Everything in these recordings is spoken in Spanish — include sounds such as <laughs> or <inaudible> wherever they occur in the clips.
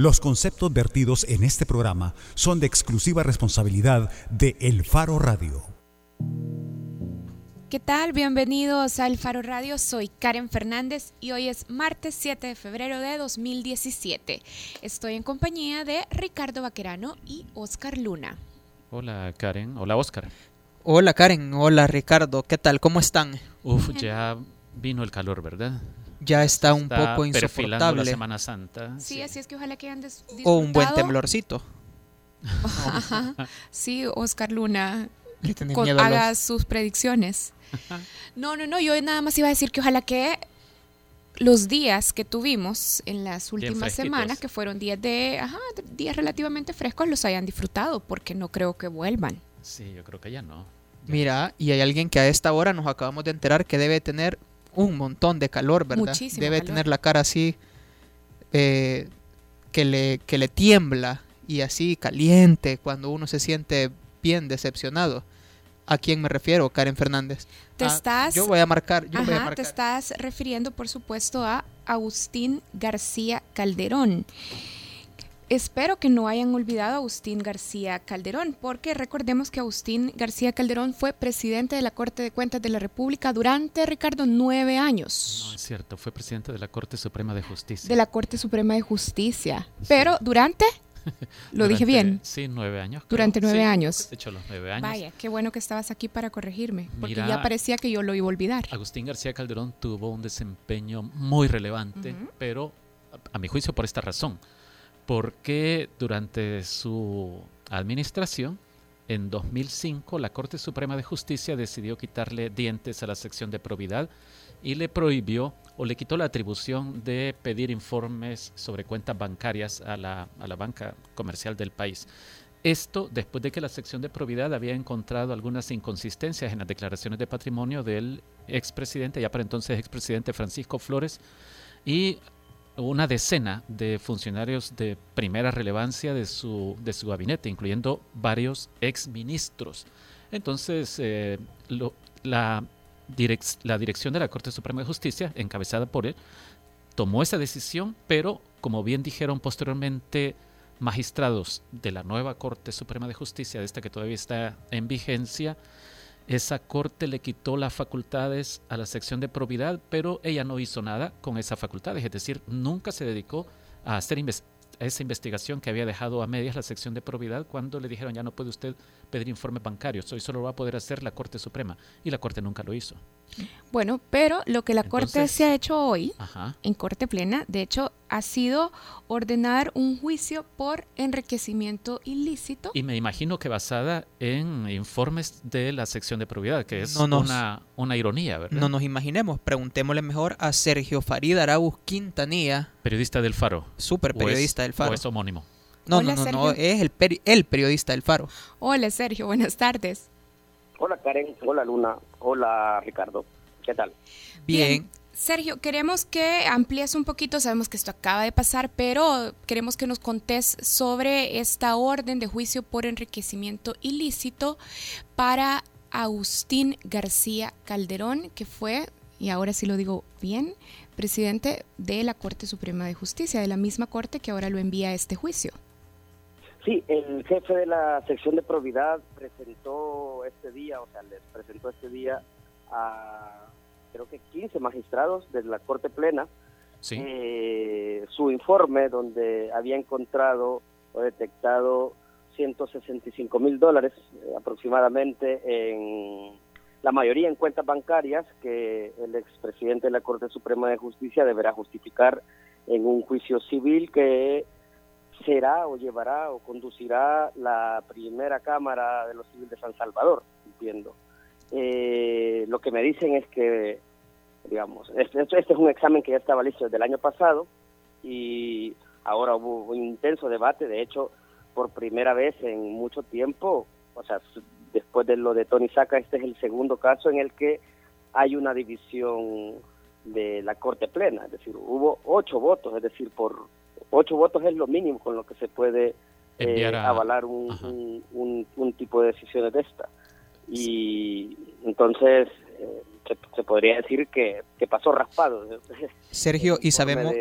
Los conceptos vertidos en este programa son de exclusiva responsabilidad de El Faro Radio. ¿Qué tal? Bienvenidos al Faro Radio. Soy Karen Fernández y hoy es martes 7 de febrero de 2017. Estoy en compañía de Ricardo Vaquerano y Oscar Luna. Hola Karen, hola Oscar. Hola Karen, hola Ricardo, ¿qué tal? ¿Cómo están? Uf, <laughs> ya vino el calor, ¿verdad? Ya está un poco insoportable. la Semana Santa. Sí, así es que ojalá que hayan disfrutado. O un buen temblorcito. <laughs> sí, Oscar Luna haga sus predicciones. No, no, no, yo nada más iba a decir que ojalá que los días que tuvimos en las últimas semanas, que fueron días de, ajá, días relativamente frescos, los hayan disfrutado, porque no creo que vuelvan. Sí, yo creo que ya no. Mira, y hay alguien que a esta hora nos acabamos de enterar que debe tener un montón de calor, ¿verdad? Muchísimo debe tener la cara así eh, que, le, que le tiembla y así caliente cuando uno se siente bien decepcionado. ¿A quién me refiero, Karen Fernández? Te ah, estás. Yo voy a marcar. Yo Te estás refiriendo, por supuesto, a Agustín García Calderón. Espero que no hayan olvidado a Agustín García Calderón, porque recordemos que Agustín García Calderón fue presidente de la Corte de Cuentas de la República durante, Ricardo, nueve años. No, es cierto, fue presidente de la Corte Suprema de Justicia. De la Corte Suprema de Justicia. Pero durante <laughs> ¿Lo dije bien? Sí, nueve años. Durante nueve años. De hecho, los nueve años. Vaya, qué bueno que estabas aquí para corregirme, porque ya parecía que yo lo iba a olvidar. Agustín García Calderón tuvo un desempeño muy relevante, pero a mi juicio por esta razón, porque durante su administración, en 2005, la Corte Suprema de Justicia decidió quitarle dientes a la sección de probidad y le prohibió o le quitó la atribución de pedir informes sobre cuentas bancarias a la, a la banca comercial del país. Esto después de que la sección de probidad había encontrado algunas inconsistencias en las declaraciones de patrimonio del expresidente, ya para entonces expresidente Francisco Flores, y una decena de funcionarios de primera relevancia de su, de su gabinete, incluyendo varios exministros. Entonces, eh, la la dirección de la Corte Suprema de Justicia, encabezada por él, tomó esa decisión, pero como bien dijeron posteriormente magistrados de la nueva Corte Suprema de Justicia, de esta que todavía está en vigencia, esa corte le quitó las facultades a la sección de probidad, pero ella no hizo nada con esas facultades, es decir, nunca se dedicó a hacer esa investigación que había dejado a medias la sección de probidad cuando le dijeron ya no puede usted pedir informes bancarios, hoy solo lo va a poder hacer la Corte Suprema y la Corte nunca lo hizo. Bueno, pero lo que la Corte se ha hecho hoy, en Corte Plena, de hecho, ha sido ordenar un juicio por enriquecimiento ilícito. Y me imagino que basada en informes de la sección de probidad, que es una, una ironía, ¿verdad? No nos imaginemos, preguntémosle mejor a Sergio Farid Arauz Quintanilla. Periodista del Faro. Súper periodista del Faro. O es homónimo. No, no, no, es el, el periodista del Faro. Hola Sergio, buenas tardes. Hola Karen, hola Luna, hola Ricardo, ¿qué tal? Bien. Sergio, queremos que amplíes un poquito, sabemos que esto acaba de pasar, pero queremos que nos contés sobre esta orden de juicio por enriquecimiento ilícito para Agustín García Calderón, que fue, y ahora sí lo digo bien, presidente de la Corte Suprema de Justicia, de la misma Corte que ahora lo envía a este juicio. Sí, el jefe de la sección de probidad presentó este día, o sea, les presentó este día a creo que 15 magistrados de la Corte Plena. Eh, su informe donde había encontrado o detectado 165 mil dólares eh, aproximadamente en la mayoría en cuentas bancarias que el expresidente de la Corte Suprema de Justicia deberá justificar en un juicio civil que será o llevará o conducirá la primera Cámara de los Civiles de San Salvador, entiendo. Eh, lo que me dicen es que, digamos, este, este, es un examen que ya estaba listo desde el año pasado y ahora hubo un intenso debate, de hecho, por primera vez en mucho tiempo, o sea, después de lo de Tony Saca, este es el segundo caso en el que hay una división de la Corte Plena, es decir, hubo ocho votos, es decir, por ocho votos es lo mínimo con lo que se puede eh, avalar un, un, tipo de decisiones de esta. Y entonces eh, se, podría decir que, pasó raspado. <laughs> Sergio, y sabemos...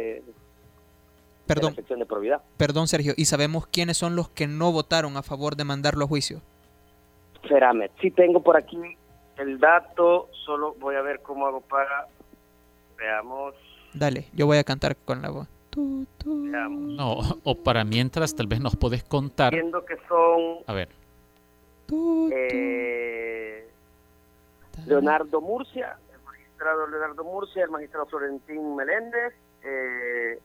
Perdón. de la sección de probidad. Perdón, Sergio, ¿y sabemos quiénes son los que no votaron a favor de mandarlo a juicio? Feramet. Sí tengo por aquí el dato, solo voy a ver cómo hago para... Veamos, Dale, yo voy a cantar con la voz. Tu, tu. veamos. No, o para mientras tal vez nos puedes contar. Viendo que son A ver, eh, Leonardo Murcia, el magistrado Leonardo Murcia, el magistrado Florentín Meléndez, eh,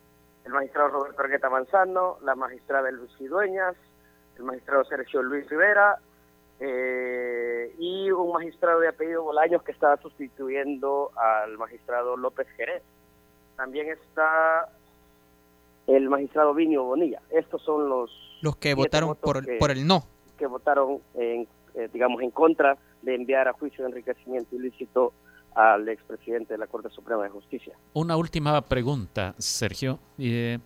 el magistrado Roberto Argueta Manzano, la magistrada Lucy Dueñas, el magistrado Sergio Luis Rivera eh, y un magistrado de apellido Bolaños que estaba sustituyendo al magistrado López Jerez. También está el magistrado Vinio Bonilla. Estos son los Los que votaron por el, que- por el no. que votaron, en, eh, digamos, en contra de enviar a juicio de enriquecimiento ilícito al expresidente de la Corte Suprema de Justicia. una última pregunta, Sergio. Eh.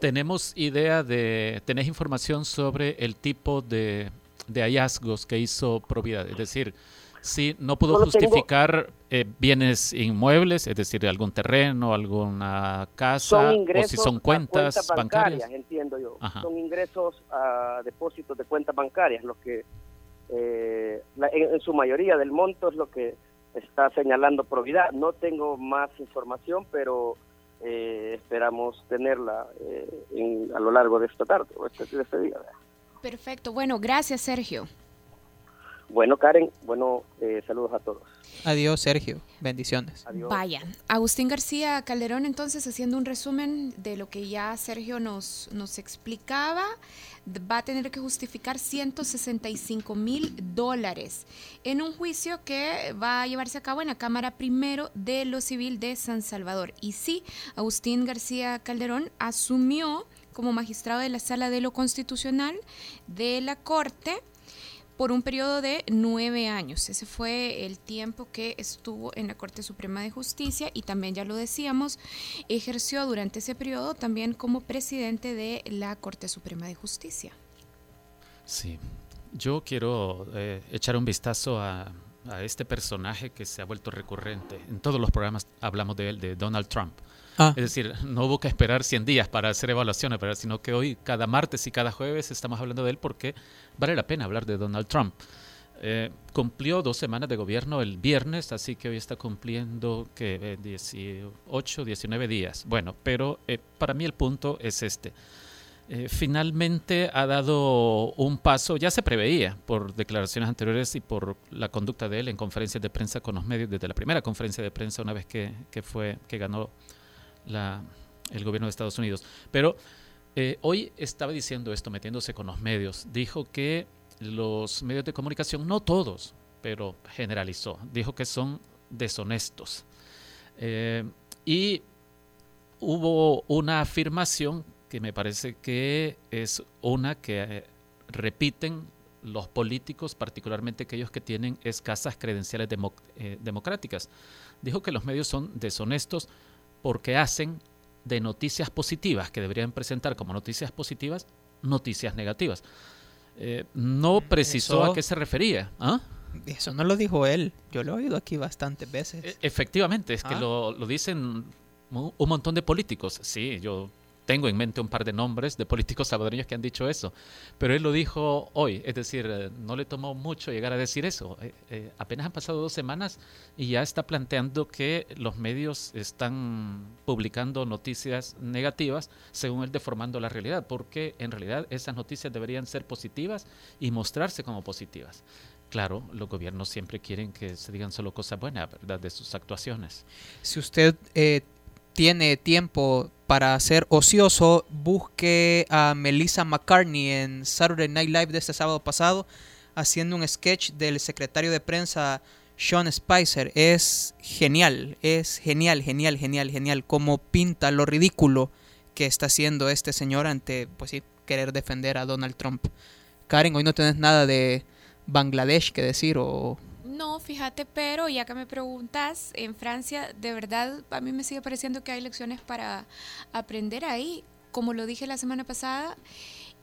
¿Tenemos idea de, tenés información sobre el tipo de, de hallazgos que hizo Providad? Es decir, si no pudo Solo tengo- justificar eh, bienes inmuebles, es decir, algún terreno, alguna casa, Son o ingresos si son a cuentas cuentas bancarias. entiendo yo. Ajá. Son ingresos a depósitos de cuentas bancarias, los que eh, la- en, en su mayoría del monto es lo que está señalando Providad. No tengo más información, pero eh, esperamos tenerla eh, en- a lo largo de esta tarde o este, de este día. Perfecto. Bueno, gracias, Sergio. Bueno, Karen, bueno, eh, saludos a todos. Adiós, Sergio. Bendiciones. Adiós. Vaya, Agustín García Calderón entonces haciendo un resumen de lo que ya Sergio nos, nos explicaba, va a tener que justificar 165 mil dólares en un juicio que va a llevarse a cabo en la Cámara Primero de lo Civil de San Salvador. Y sí, Agustín García Calderón asumió como magistrado de la Sala de lo Constitucional de la Corte por un periodo de nueve años. Ese fue el tiempo que estuvo en la Corte Suprema de Justicia y también, ya lo decíamos, ejerció durante ese periodo también como presidente de la Corte Suprema de Justicia. Sí, yo quiero eh, echar un vistazo a, a este personaje que se ha vuelto recurrente. En todos los programas hablamos de él, de Donald Trump. Ah, Es decir, no hubo que esperar 100 días para hacer evaluaciones, ¿verdad? sino que hoy, cada martes y cada jueves, estamos hablando de él porque vale la pena hablar de Donald Trump. Eh, cumplió dos semanas de gobierno el viernes, así que hoy está cumpliendo que 18, 19 días. Bueno, pero eh, para mí el punto es este. Eh, finalmente ha dado un paso, ya se preveía por declaraciones anteriores y por la conducta de él en conferencias de prensa con los medios, desde la primera conferencia de prensa una vez que, que fue, que ganó la, el gobierno de Estados Unidos. Pero eh, hoy estaba diciendo esto, metiéndose con los medios. Dijo que los medios de comunicación, no todos, pero generalizó, dijo que son deshonestos. Eh, y hubo una afirmación que me parece que es una que eh, repiten los políticos, particularmente aquellos que tienen escasas credenciales eh, democráticas. Dijo que los medios son deshonestos porque hacen de noticias positivas que deberían presentar como noticias positivas, noticias negativas. Eh, no precisó Eso- a qué se refería. ¿ah? eso no lo dijo él. Yo lo he oído aquí bastantes veces. E- Efectivamente, es que Ah. lo, lo dicen un montón de políticos. Sí, yo tengo en mente un par de nombres de políticos salvadoreños que han dicho eso, pero él lo dijo hoy, es decir, eh, no le tomó mucho llegar a decir eso. Eh, eh, apenas han pasado dos semanas y ya está planteando que los medios están publicando noticias negativas según él deformando la realidad, porque en realidad esas noticias deberían ser positivas y mostrarse como positivas. Claro, los gobiernos siempre quieren que se digan solo cosas buenas, ¿verdad? De sus actuaciones. Si usted eh, tiene tiempo para ser ocioso, busque a Melissa McCartney en Saturday Night Live de este sábado pasado haciendo un sketch del secretario de prensa Sean Spicer. Es genial, es genial, genial, genial, genial cómo pinta lo ridículo que está haciendo este señor ante, pues sí, querer defender a Donald Trump. Karen, hoy no tenés nada de Bangladesh que decir o... No, fíjate, pero ya que me preguntas, en Francia, de verdad, a mí me sigue pareciendo que hay lecciones para aprender ahí, como lo dije la semana pasada.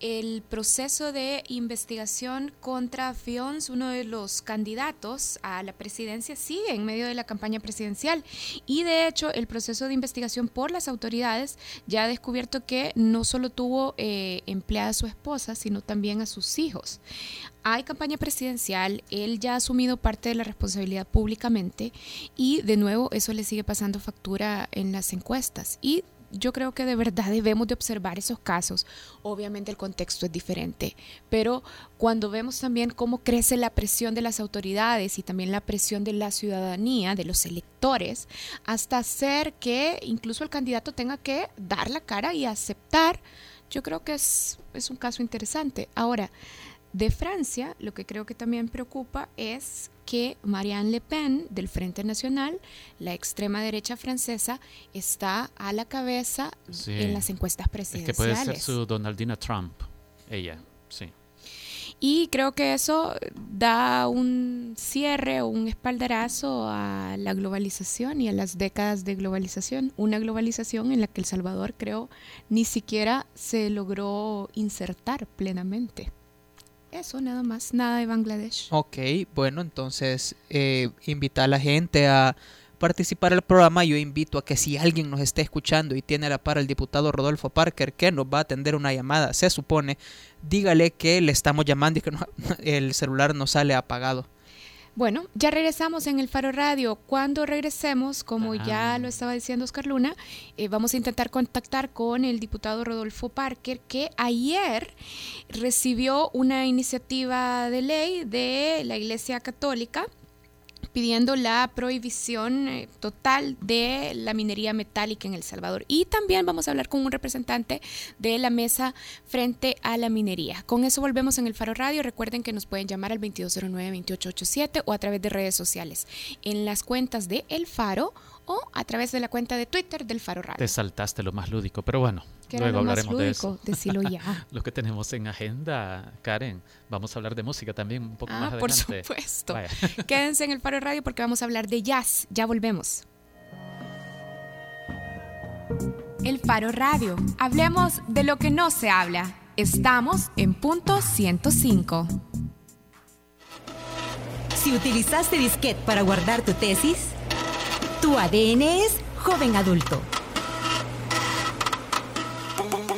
el proceso de investigación contra Fions, uno de los candidatos a la presidencia, sigue en medio de la campaña presidencial. Y de hecho, el proceso de investigación por las autoridades ya ha descubierto que no solo tuvo eh, empleada a su esposa, sino también a sus hijos. Hay campaña presidencial, él ya ha asumido parte de la responsabilidad públicamente y de nuevo eso le sigue pasando factura en las encuestas. Y yo creo que de verdad <laughs> debemos de observar esos casos. Obviamente el contexto es diferente, pero cuando vemos también cómo crece la presión de las autoridades y también la presión de la ciudadanía, de los electores, hasta hacer que incluso el candidato tenga que dar la cara y aceptar, yo creo que es, es un caso interesante. Ahora, de Francia, lo que creo que también preocupa es que Marianne Le Pen del Frente Nacional, la extrema derecha francesa, está a la cabeza en las encuestas presidenciales. Es que puede ser su Donaldina Trump, ella, sí. Y creo que eso da un cierre o un espaldarazo a la globalización y a las décadas de globalización. Una globalización en la que El Salvador, creo, ni siquiera se logró insertar plenamente. Eso nada más, nada de Bangladesh. Ok, bueno, entonces eh, invita a la gente a participar el programa. Yo invito a que si alguien nos esté escuchando y tiene la par el diputado Rodolfo Parker, que nos va a atender una llamada, se supone, dígale que le estamos llamando y que <laughs> el celular no sale apagado. Bueno, ya regresamos en el Faro Radio. Cuando regresemos, como ya lo estaba diciendo Oscar Luna, eh, vamos a intentar contactar con el diputado Rodolfo Parker, que ayer recibió una iniciativa de ley de la Iglesia Católica pidiendo la prohibición eh, total de la minería metálica en El Salvador. Y también vamos a hablar con un representante de la mesa frente a la minería. Con eso volvemos en el Faro Radio. Recuerden que nos pueden llamar al 2209-2887 o a través de redes sociales. En las cuentas de El Faro o a través de la cuenta de Twitter del Faro Radio. Te saltaste lo más lúdico, pero bueno, luego hablaremos de eso. Decilo ya. <laughs> lo que tenemos en agenda, Karen, vamos a hablar de música también un poco ah, más adelante. Por supuesto. <laughs> Quédense en el Faro Radio porque vamos a hablar de jazz. Ya volvemos. El Faro Radio. Hablemos de lo que no se habla. Estamos en punto 105. Si utilizaste disquete para guardar tu tesis, tu ADN es joven adulto.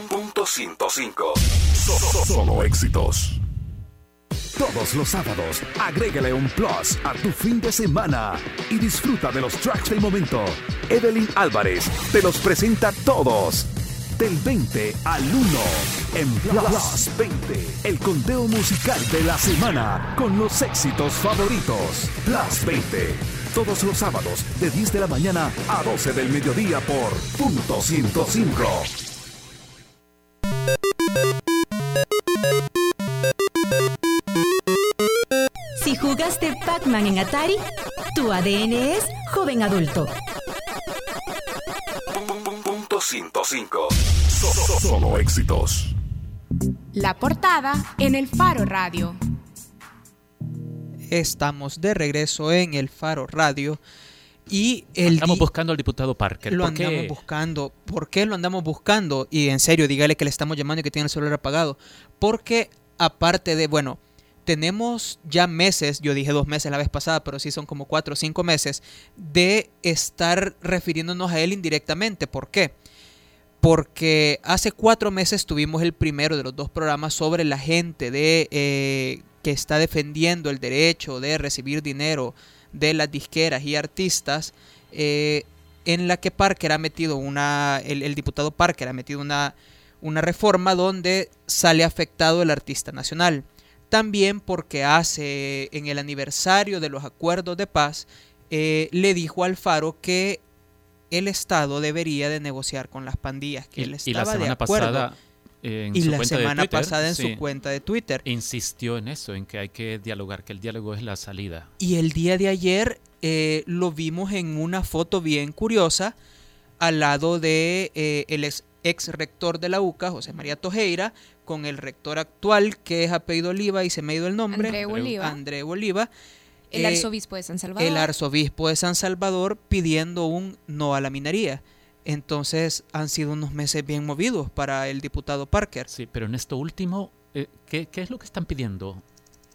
Punto 105. Solo éxitos. Todos los sábados, agrégale un plus a tu fin de semana y disfruta de los tracks del momento. Evelyn Álvarez te los presenta todos. Del 20 al 1 en Plus 20, el conteo musical de la semana con los éxitos favoritos. Plus 20 todos los sábados de 10 de la mañana a 12 del mediodía por punto 105. Si jugaste Pac-Man en Atari, tu ADN es joven adulto. Punto 105. Solo éxitos. La portada en el Faro Radio. Estamos de regreso en el Faro Radio. Y el andamos buscando al diputado Parker. Lo andamos buscando. ¿Por qué lo andamos buscando? Y en serio, dígale que le estamos llamando y que tiene el celular apagado. Porque aparte de, bueno, tenemos ya meses, yo dije dos meses la vez pasada, pero sí son como cuatro o cinco meses, de estar refiriéndonos a él indirectamente. ¿Por qué? Porque hace cuatro meses tuvimos el primero de los dos programas sobre la gente de eh, que está defendiendo el derecho de recibir dinero de las disqueras y artistas, eh, en la que Parker ha metido una, el, diputado Parker ha metido una, una reforma donde sale afectado el artista nacional. También porque hace en el aniversario de los acuerdos de paz, eh, le dijo al Faro que el Estado debería de negociar con las pandillas, que él estaba y la semana de acuerdo. Pasada y la semana pasada en su cuenta de Twitter. Insistió en eso, en que hay que dialogar, que el diálogo es la salida. Y el día de ayer eh, lo vimos en una foto bien curiosa al lado de eh, el ex, rector de la UCA, José María Tojeira, con el rector actual, que es apellido Oliva y se me ha ido el nombre. André Bolívar. André Bolívar. El eh, arzobispo de San Salvador. El arzobispo de San Salvador pidiendo un no a la minería. Entonces han sido unos meses bien movidos para el diputado Parker. Sí, pero en esto último, eh, ¿qué, ¿qué es lo que están pidiendo?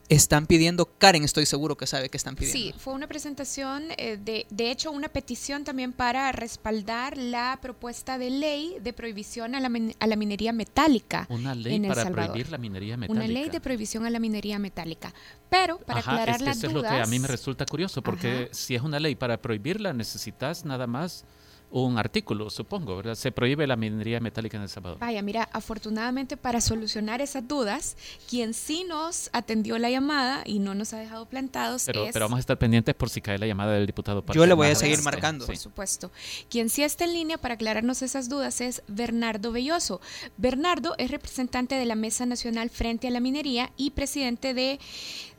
están pidiendo, Karen estoy seguro que sabe que están pidiendo. Sí, fue una presentación, eh, de, de hecho una petición también para respaldar la propuesta de ley de prohibición a la, a la minería metálica. Una ley para prohibir la minería metálica. Una ley de prohibición a la minería metálica. Pero para aclarar las eso dudas... es lo que a mí me resulta curioso, porque si es una ley para prohibirla necesitas nada más un artículo, supongo, ¿verdad? Se prohíbe la minería metálica en El Salvador. Vaya, mira, afortunadamente para solucionar esas dudas, quien sí nos atendió la llamada y no nos ha dejado plantados pero, es... Pero vamos a estar pendientes por si cae la llamada del diputado. Yo le voy a seguir marcando. Por supuesto. Quien sí está en línea para aclararnos esas dudas es Bernardo Belloso. Bernardo es representante de la Mesa Nacional Frente a la Minería y presidente de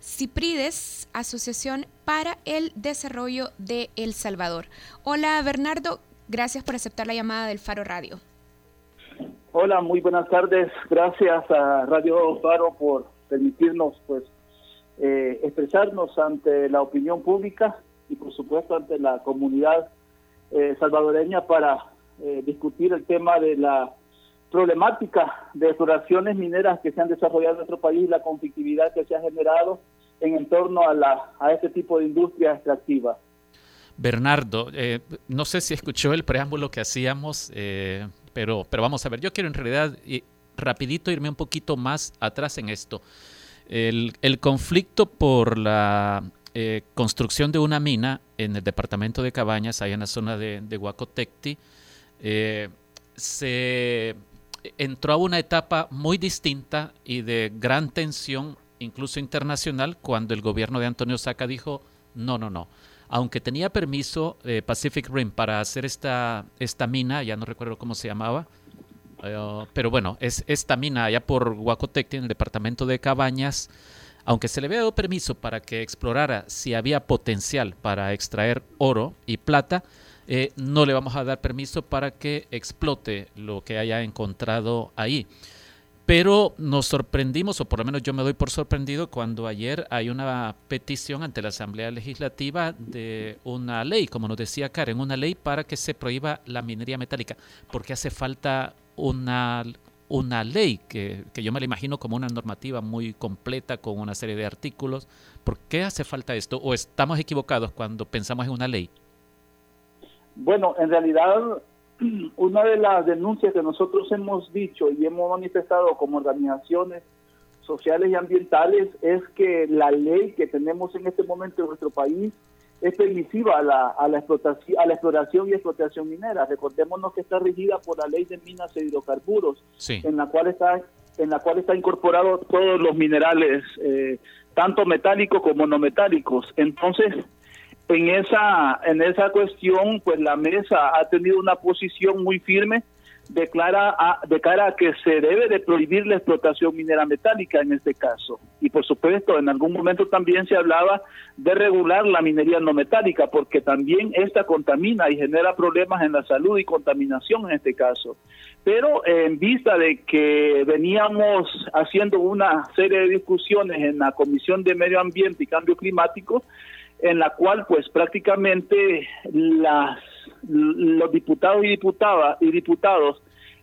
CIPRIDES, Asociación para el Desarrollo de El Salvador. Hola Bernardo, Gracias por aceptar la llamada del Faro Radio. Hola, muy buenas tardes. Gracias a Radio Faro por permitirnos pues eh, expresarnos ante la opinión pública y por supuesto ante la comunidad eh, salvadoreña para eh, discutir el tema de la problemática de exploraciones mineras que se han desarrollado en nuestro país la conflictividad que se ha generado en torno a, la, este tipo de industria extractiva. Bernardo, eh, no sé si escuchó el preámbulo que hacíamos, eh, pero, pero vamos a ver, yo quiero en realidad rapidito irme un poquito más atrás en esto. El, conflicto por la eh, construcción de una mina en el departamento de Cabañas, ahí en la zona de, de Huacotecti, se entró a una etapa muy distinta y de gran tensión, incluso internacional, cuando el gobierno de Antonio Saca dijo, no, no, no aunque tenía permiso eh, Pacific Rim para hacer esta, esta mina, ya no recuerdo cómo se llamaba, eh, pero bueno, es esta mina allá por Huacotecti, en el departamento de Cabañas, aunque se le había dado permiso para que explorara si había potencial para extraer oro y plata, eh, no le vamos a dar permiso para que explote lo que haya encontrado ahí. Pero nos sorprendimos, o por lo menos yo me doy por sorprendido, cuando ayer hay una petición ante la Asamblea Legislativa de una ley, como nos decía Karen, una ley para que se prohíba la minería metálica, porque hace falta una, una ley que, que yo me la imagino como una normativa muy completa con una serie de artículos. ¿Por qué hace falta esto? ¿O estamos equivocados cuando pensamos en una ley? Bueno, en realidad <clears throat> una de las denuncias que nosotros hemos dicho y hemos manifestado como organizaciones sociales y ambientales es que la ley que tenemos en este momento en nuestro país es permisiva a la, a la, explotación, a la exploración y explotación minera. Recordémonos que está regida por la ley de minas e hidrocarburos, en la cual está en la cual está incorporado todos los minerales, eh, tanto metálicos como no metálicos. Entonces, en esa en esa cuestión pues la mesa ha tenido una posición muy firme de cara a, de cara a que se debe de prohibir la explotación minera metálica en este caso. Y por supuesto en algún momento también se hablaba de regular la minería no metálica porque también esta contamina y genera problemas en la salud y contaminación en este caso. Pero en vista de que veníamos haciendo una serie de discusiones en la Comisión de Medio Ambiente y Cambio Climático en la cual pues prácticamente las, los diputados y diputadas y diputados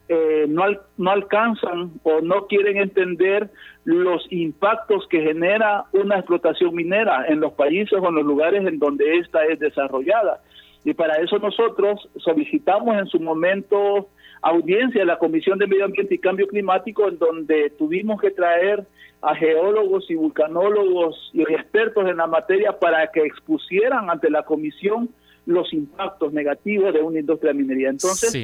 eh, no, no alcanzan o no quieren entender los impactos que genera una explotación minera en los países o en los lugares en donde ésta es desarrollada. Y para eso nosotros solicitamos en su momento audiencia de la Comisión de Medio Ambiente y Cambio Climático, en donde tuvimos que traer a geólogos y vulcanólogos y expertos en la materia para que expusieran ante la comisión los impactos negativos de una industria de minería. Entonces,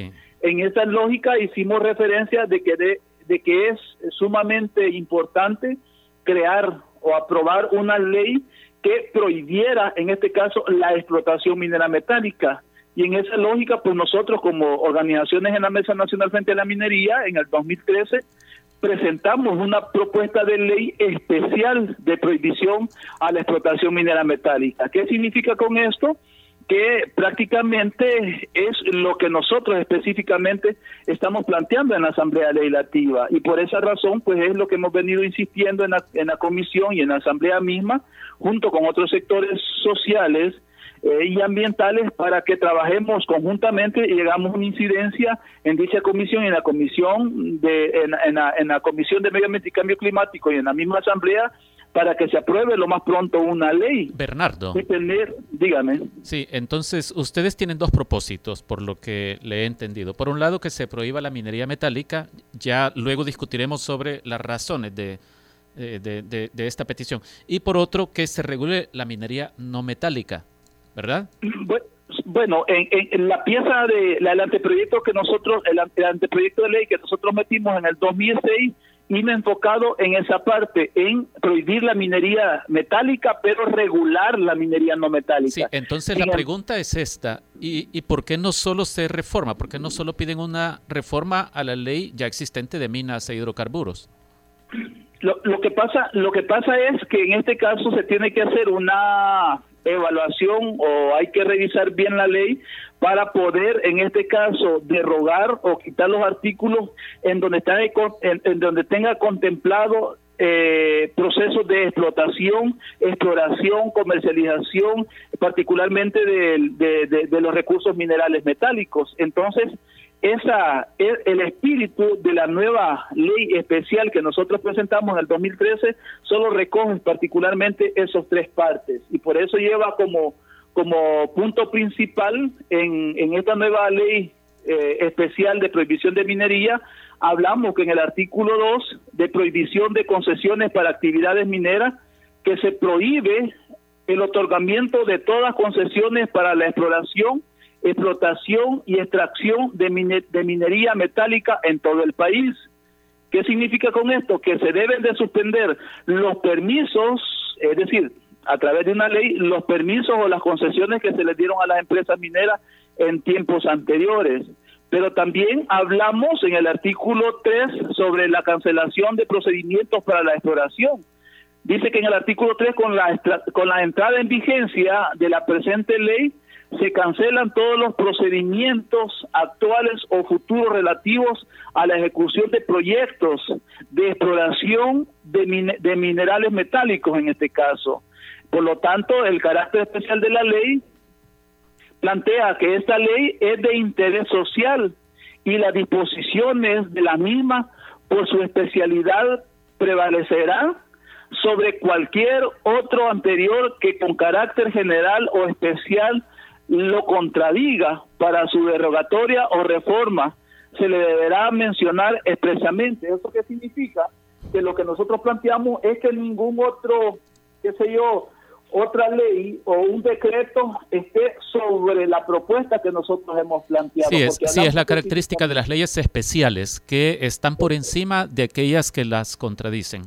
en esa lógica hicimos referencia de que, de, de que es sumamente importante crear o aprobar una ley que prohibiera, en este caso, la explotación minera metálica. Y en esa lógica, pues nosotros como organizaciones en la Mesa Nacional frente a la Minería, en el 2013, presentamos una propuesta de ley especial de prohibición a la explotación minera metálica. ¿Qué significa con esto? Que prácticamente es lo que nosotros específicamente estamos planteando en la Asamblea Legislativa. Y por esa razón pues es lo que hemos venido insistiendo en la, en la comisión y en la Asamblea misma junto con otros sectores sociales eh, y ambientales para que trabajemos conjuntamente y llegamos a una incidencia en dicha comisión y en la comisión de en, la, en la comisión de medio ambiente y cambio climático y en la misma asamblea para que se apruebe lo más pronto una ley. Bernardo. tener, dígame. Sí, entonces ustedes tienen dos propósitos, por lo que le he entendido. Por un lado, que se prohíba la minería metálica, ya luego discutiremos sobre las razones de, eh, de, esta petición. Y por otro, que se regule la minería no metálica, ¿verdad? <clears throat> Bueno, en, la pieza de el anteproyecto que nosotros, el, el anteproyecto de ley que nosotros metimos en el 2006, y me he enfocado en esa parte, en prohibir la minería metálica, pero regular la minería no metálica. Sí, entonces la pregunta es esta, ¿y, ¿y por qué no solo se reforma? ¿Por qué no solo piden una reforma a la ley ya existente de minas e hidrocarburos? Lo, lo, que pasa, lo que pasa es que en este caso se tiene que hacer una evaluación o hay que revisar bien la ley para poder, en este caso, derrogar o quitar los artículos en donde, está, en, donde tenga contemplado eh, procesos de explotación, exploración, comercialización, particularmente de, los recursos minerales metálicos. Entonces, esa el espíritu de la nueva ley especial que nosotros presentamos en el 2013 solo recoge particularmente esos tres partes. Y por eso lleva como como punto principal en, en esta nueva ley eh, especial de prohibición de minería, hablamos que en el artículo 2 de prohibición de concesiones para actividades mineras, que se prohíbe el otorgamiento de todas concesiones para la exploración, explotación y extracción de, minería metálica en todo el país. ¿Qué significa con esto? Que se deben de suspender los permisos, es decir, a través de una ley los permisos o las concesiones que se les dieron a las empresas mineras en tiempos anteriores. Pero también hablamos en el artículo 3 sobre la cancelación de procedimientos para la exploración. Dice que en el artículo 3 con la, con la entrada en vigencia de la presente ley se cancelan todos los procedimientos actuales o futuros relativos a la ejecución de proyectos de exploración de, minerales metálicos en este caso. Por lo tanto, el carácter especial de la ley plantea que esta ley es de interés social y las disposiciones de la misma, por su especialidad, prevalecerán sobre cualquier otro anterior que con carácter general o especial lo contradiga para su derogatoria o reforma. Se le deberá mencionar expresamente. ¿Eso qué significa? Que lo que nosotros planteamos es que ningún otro, qué sé yo, otra ley o un decreto esté sobre la propuesta que nosotros hemos planteado. Sí, es, sí, es la característica de las leyes especiales, que están por encima de aquellas que las contradicen.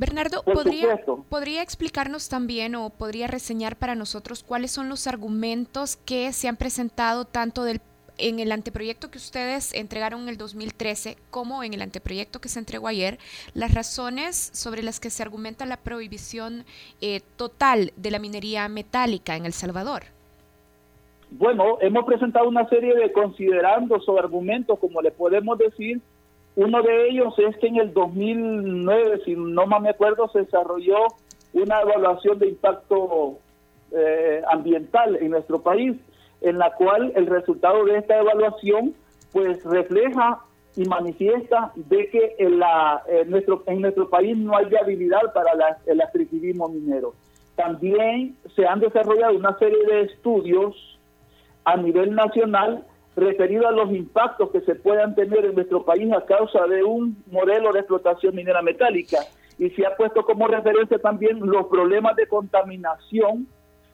Bernardo, ¿podría, ¿podría explicarnos también o podría reseñar para nosotros cuáles son los argumentos que se han presentado tanto del en el anteproyecto que ustedes entregaron en el 2013 como en el anteproyecto que se entregó ayer, las razones sobre las que se argumenta la prohibición eh, total de la minería metálica en El Salvador. Bueno, hemos presentado una serie de considerandos o argumentos, como le podemos decir. Uno de ellos es que en el 2009, si no mal me acuerdo, se desarrolló una evaluación de impacto eh, ambiental en nuestro país en la cual el resultado de esta evaluación pues refleja y manifiesta de que en, la, en, nuestro, en nuestro país no hay viabilidad para el extractivismo minero. También se han desarrollado una serie de estudios a nivel nacional referidos a los impactos que se puedan tener en nuestro país a causa de un modelo de explotación minera metálica. Y se ha puesto como referencia también los problemas de contaminación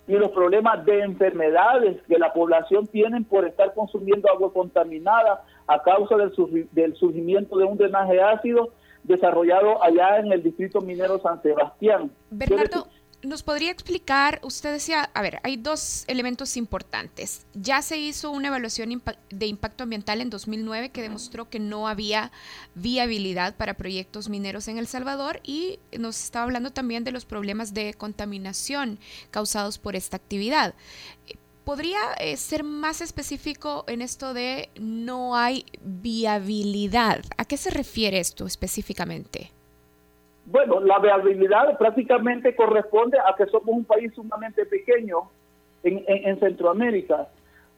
y los problemas de enfermedades que la población tiene por estar consumiendo agua contaminada a causa del, del surgimiento de un drenaje ácido desarrollado allá en el distrito minero San Sebastián. Bernardo, ¿Nos podría explicar, usted decía, a ver, hay dos elementos importantes. Ya se hizo una evaluación de impacto ambiental en 2009 que demostró que no había viabilidad para proyectos mineros en El Salvador y nos estaba hablando también de los problemas de contaminación causados por esta actividad. ¿Podría eh, ser más específico en esto de no hay viabilidad? ¿A qué se refiere esto específicamente? Bueno, la viabilidad prácticamente corresponde a que somos un país sumamente pequeño. en, en Centroamérica,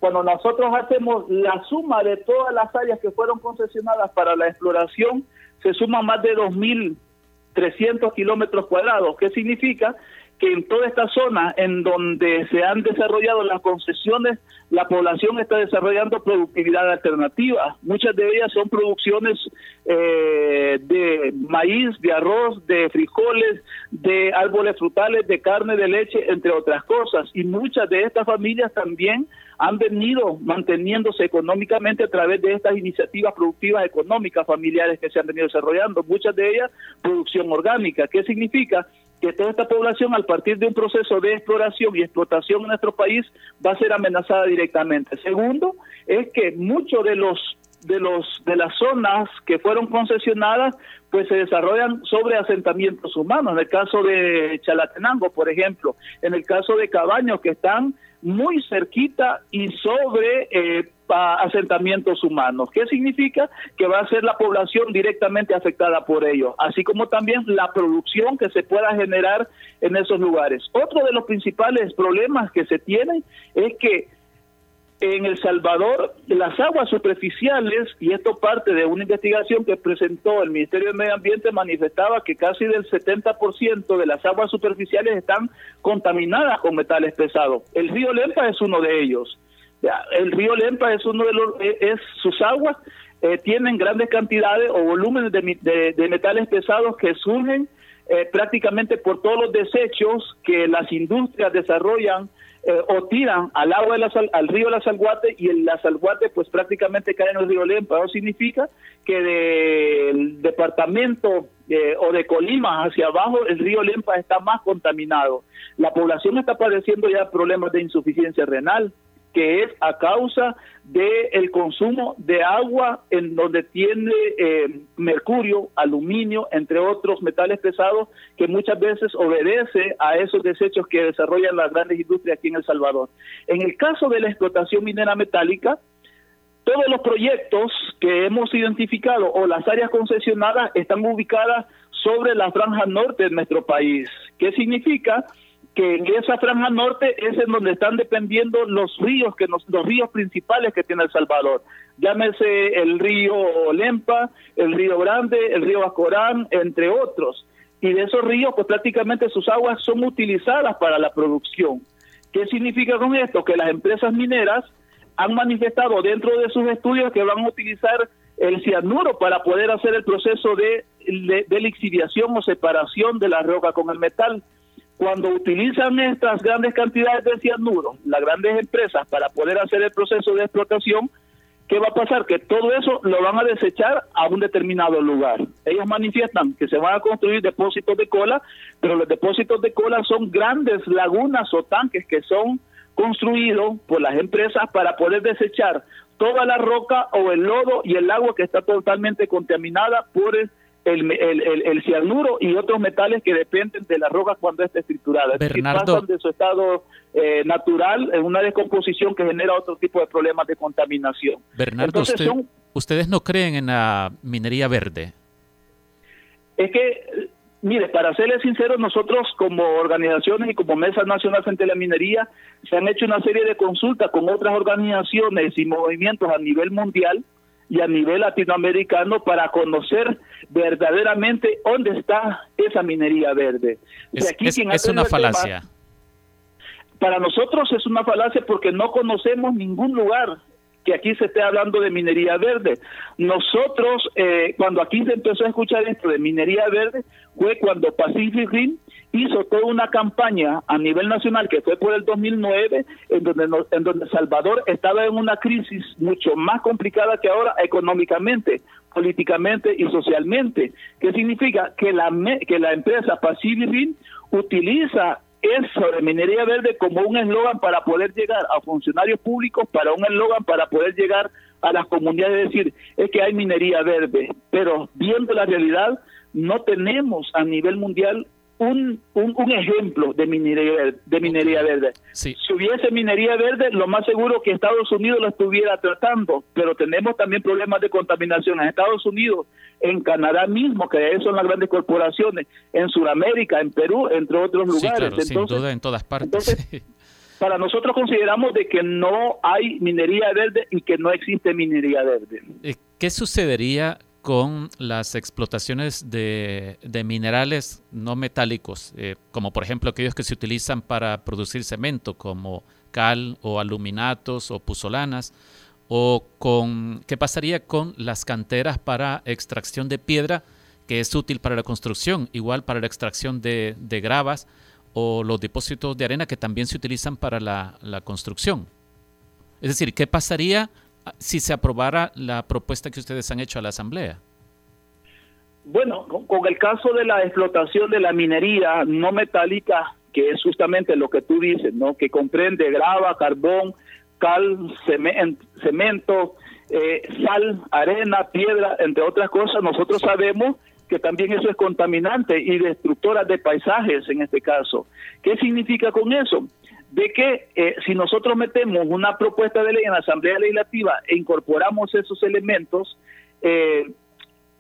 cuando nosotros hacemos la suma de todas las áreas que fueron concesionadas para la exploración, se suman más de 2.300 kilómetros cuadrados. ¿Qué significa? Que en toda esta zona en donde se han desarrollado las concesiones, la población está desarrollando productividad alternativa. Muchas de ellas son producciones eh, de maíz, de arroz, de frijoles, de árboles frutales, de carne, de leche, entre otras cosas. Y muchas de estas familias también han venido manteniéndose económicamente a través de estas iniciativas productivas económicas familiares que se han venido desarrollando. Muchas de ellas producción orgánica. ¿Qué significa? Que toda esta población al partir de un proceso de exploración y explotación en nuestro país va a ser amenazada directamente. Segundo, es que muchos de los de los de las zonas que fueron concesionadas pues se desarrollan sobre asentamientos humanos en el caso de Chalatenango por ejemplo en el caso de Cabaños que están muy cerquita y sobre eh, asentamientos humanos. ¿Qué significa? Que va a ser la población directamente afectada por ello, así como también la producción que se pueda generar en esos lugares. Otro de los principales problemas que se tienen es que en El Salvador, las aguas superficiales, y esto parte de una investigación que presentó el Ministerio de Medio Ambiente, manifestaba que casi del 70% de las aguas superficiales están contaminadas con metales pesados. El río Lempa es uno de ellos. El río Lempa es uno de los, eh, es, sus aguas eh, tienen grandes cantidades o volúmenes de, de, metales pesados que surgen eh, prácticamente por todos los desechos que las industrias desarrollan eh, o tiran al agua de la al río La Salguate y el La Salguate pues prácticamente cae en el río Lempa. Eso significa que del departamento eh, o de Colima hacia abajo el río Lempa está más contaminado. La población está padeciendo ya problemas de insuficiencia renal, que es a causa del consumo de agua en donde tiene eh, mercurio, aluminio, entre otros metales pesados, que muchas veces obedece a esos desechos que desarrollan las grandes industrias aquí en El Salvador. En el caso de la explotación minera metálica, todos los proyectos que hemos identificado o las áreas concesionadas están ubicadas sobre la franja norte de nuestro país. ¿Qué significa? Que en esa franja norte es en donde están dependiendo los ríos que los ríos principales que tiene El Salvador. Llámese el río Lempa, el río Grande, el río Ascorán, entre otros. Y de esos ríos, pues prácticamente sus aguas son utilizadas para la producción. ¿Qué significa con esto? Que las empresas mineras han manifestado dentro de sus estudios que van a utilizar el cianuro para poder hacer el proceso de, de, de lixiviación o separación de la roca con el metal cuando utilizan estas grandes cantidades de cianuro, las grandes empresas, para poder hacer el proceso de explotación, ¿qué va a pasar? Que todo eso lo van a desechar a un determinado lugar. Ellos manifiestan que se van a construir depósitos de cola, pero los depósitos de cola son grandes lagunas o tanques que son construidos por las empresas para poder desechar toda la roca o el lodo y el agua que está totalmente contaminada por el el, el, el, cianuro y otros metales que dependen de la roca cuando está estructurada. Bernardo. pasan de su estado eh, natural en una descomposición que genera otro tipo de problemas de contaminación. Bernardo, ¿ustedes no creen en la minería verde? Es que, mire, para serles sinceros, nosotros como organizaciones y como Mesa Nacional frente a la Minería, se han hecho una serie de consultas con otras organizaciones y movimientos a nivel mundial y a nivel latinoamericano para conocer verdaderamente dónde está esa minería verde. Es, es, una falacia. para nosotros es una falacia porque no conocemos ningún lugar que aquí se esté hablando de minería verde. Nosotros, eh, cuando aquí se empezó a escuchar esto de minería verde, fue cuando Pacific Rim hizo toda una campaña a nivel nacional que fue por el 2009 en donde en donde Salvador estaba en una crisis mucho más complicada que ahora económicamente, políticamente y socialmente. ¿Qué significa que la que la empresa Pacific utiliza eso de minería verde como un eslogan para poder llegar a funcionarios públicos, para un eslogan para poder llegar a las comunidades, decir, es que hay minería verde, pero viendo la realidad, no tenemos a nivel mundial un, un, ejemplo de minería verde. De minería verde. Si hubiese minería verde, lo más seguro que Estados Unidos lo estuviera tratando, pero tenemos también problemas de contaminación en Estados Unidos, en Canadá mismo, que son las grandes corporaciones, en Sudamérica, en Perú, entre otros lugares. sin duda en todas partes. <laughs> para nosotros consideramos de que no hay minería verde y que no existe minería verde. Eh, ¿Qué sucedería con las explotaciones de, minerales no metálicos, eh, como por ejemplo aquellos que se utilizan para producir cemento, como cal o aluminatos o puzolanas? ¿O con qué pasaría con las canteras para extracción de piedra, que es útil para la construcción, igual para la extracción de, de gravas? o los depósitos de arena que también se utilizan para la, construcción. Es decir, ¿qué pasaría si se aprobara la propuesta que ustedes han hecho a la Asamblea? Bueno, con, el caso de la explotación de la minería no metálica, que es justamente lo que tú dices, ¿no? Que comprende grava, carbón, cal, cemento, eh, sal, arena, piedra, entre otras cosas, nosotros sabemos que también eso es contaminante y destructora de paisajes en este caso. ¿Qué significa con eso? De que eh, si nosotros metemos una propuesta de ley en la Asamblea Legislativa e incorporamos esos elementos, eh,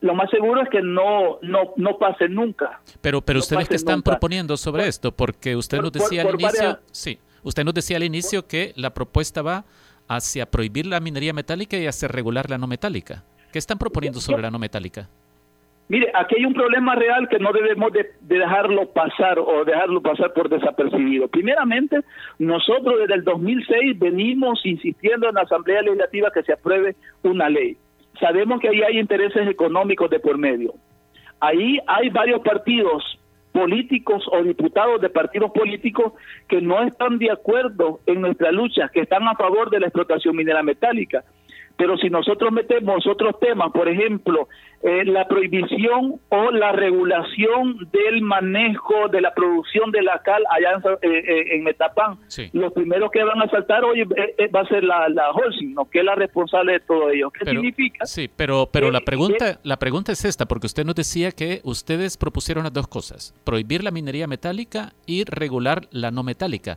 lo más seguro es que no no no pase nunca. Pero pero ustedes qué están proponiendo sobre esto, porque usted nos decía al inicio, sí, usted nos decía al inicio que la propuesta va hacia prohibir la minería metálica y hacia regular la no metálica. ¿Qué están proponiendo sobre la no metálica? Mire, aquí hay un problema real que no debemos de, dejarlo pasar o dejarlo pasar por desapercibido. Primeramente, nosotros desde el 2006 venimos insistiendo en la Asamblea Legislativa que se apruebe una ley. Sabemos que ahí hay intereses económicos de por medio. Ahí hay varios partidos políticos o diputados de partidos políticos que no están de acuerdo en nuestra lucha, que están a favor de la explotación minera metálica. Pero si nosotros metemos otros temas, por ejemplo, eh, la prohibición o la regulación del manejo de la producción de la cal allá en, eh, eh, Metapán, los primeros que van a saltar hoy va a ser la, la Holcim, ¿no? que es la responsable de todo ello. ¿Qué significa? Sí, pero, pero la, pregunta, la pregunta es esta, porque usted nos decía que ustedes propusieron las dos cosas, prohibir la minería metálica y regular la no metálica.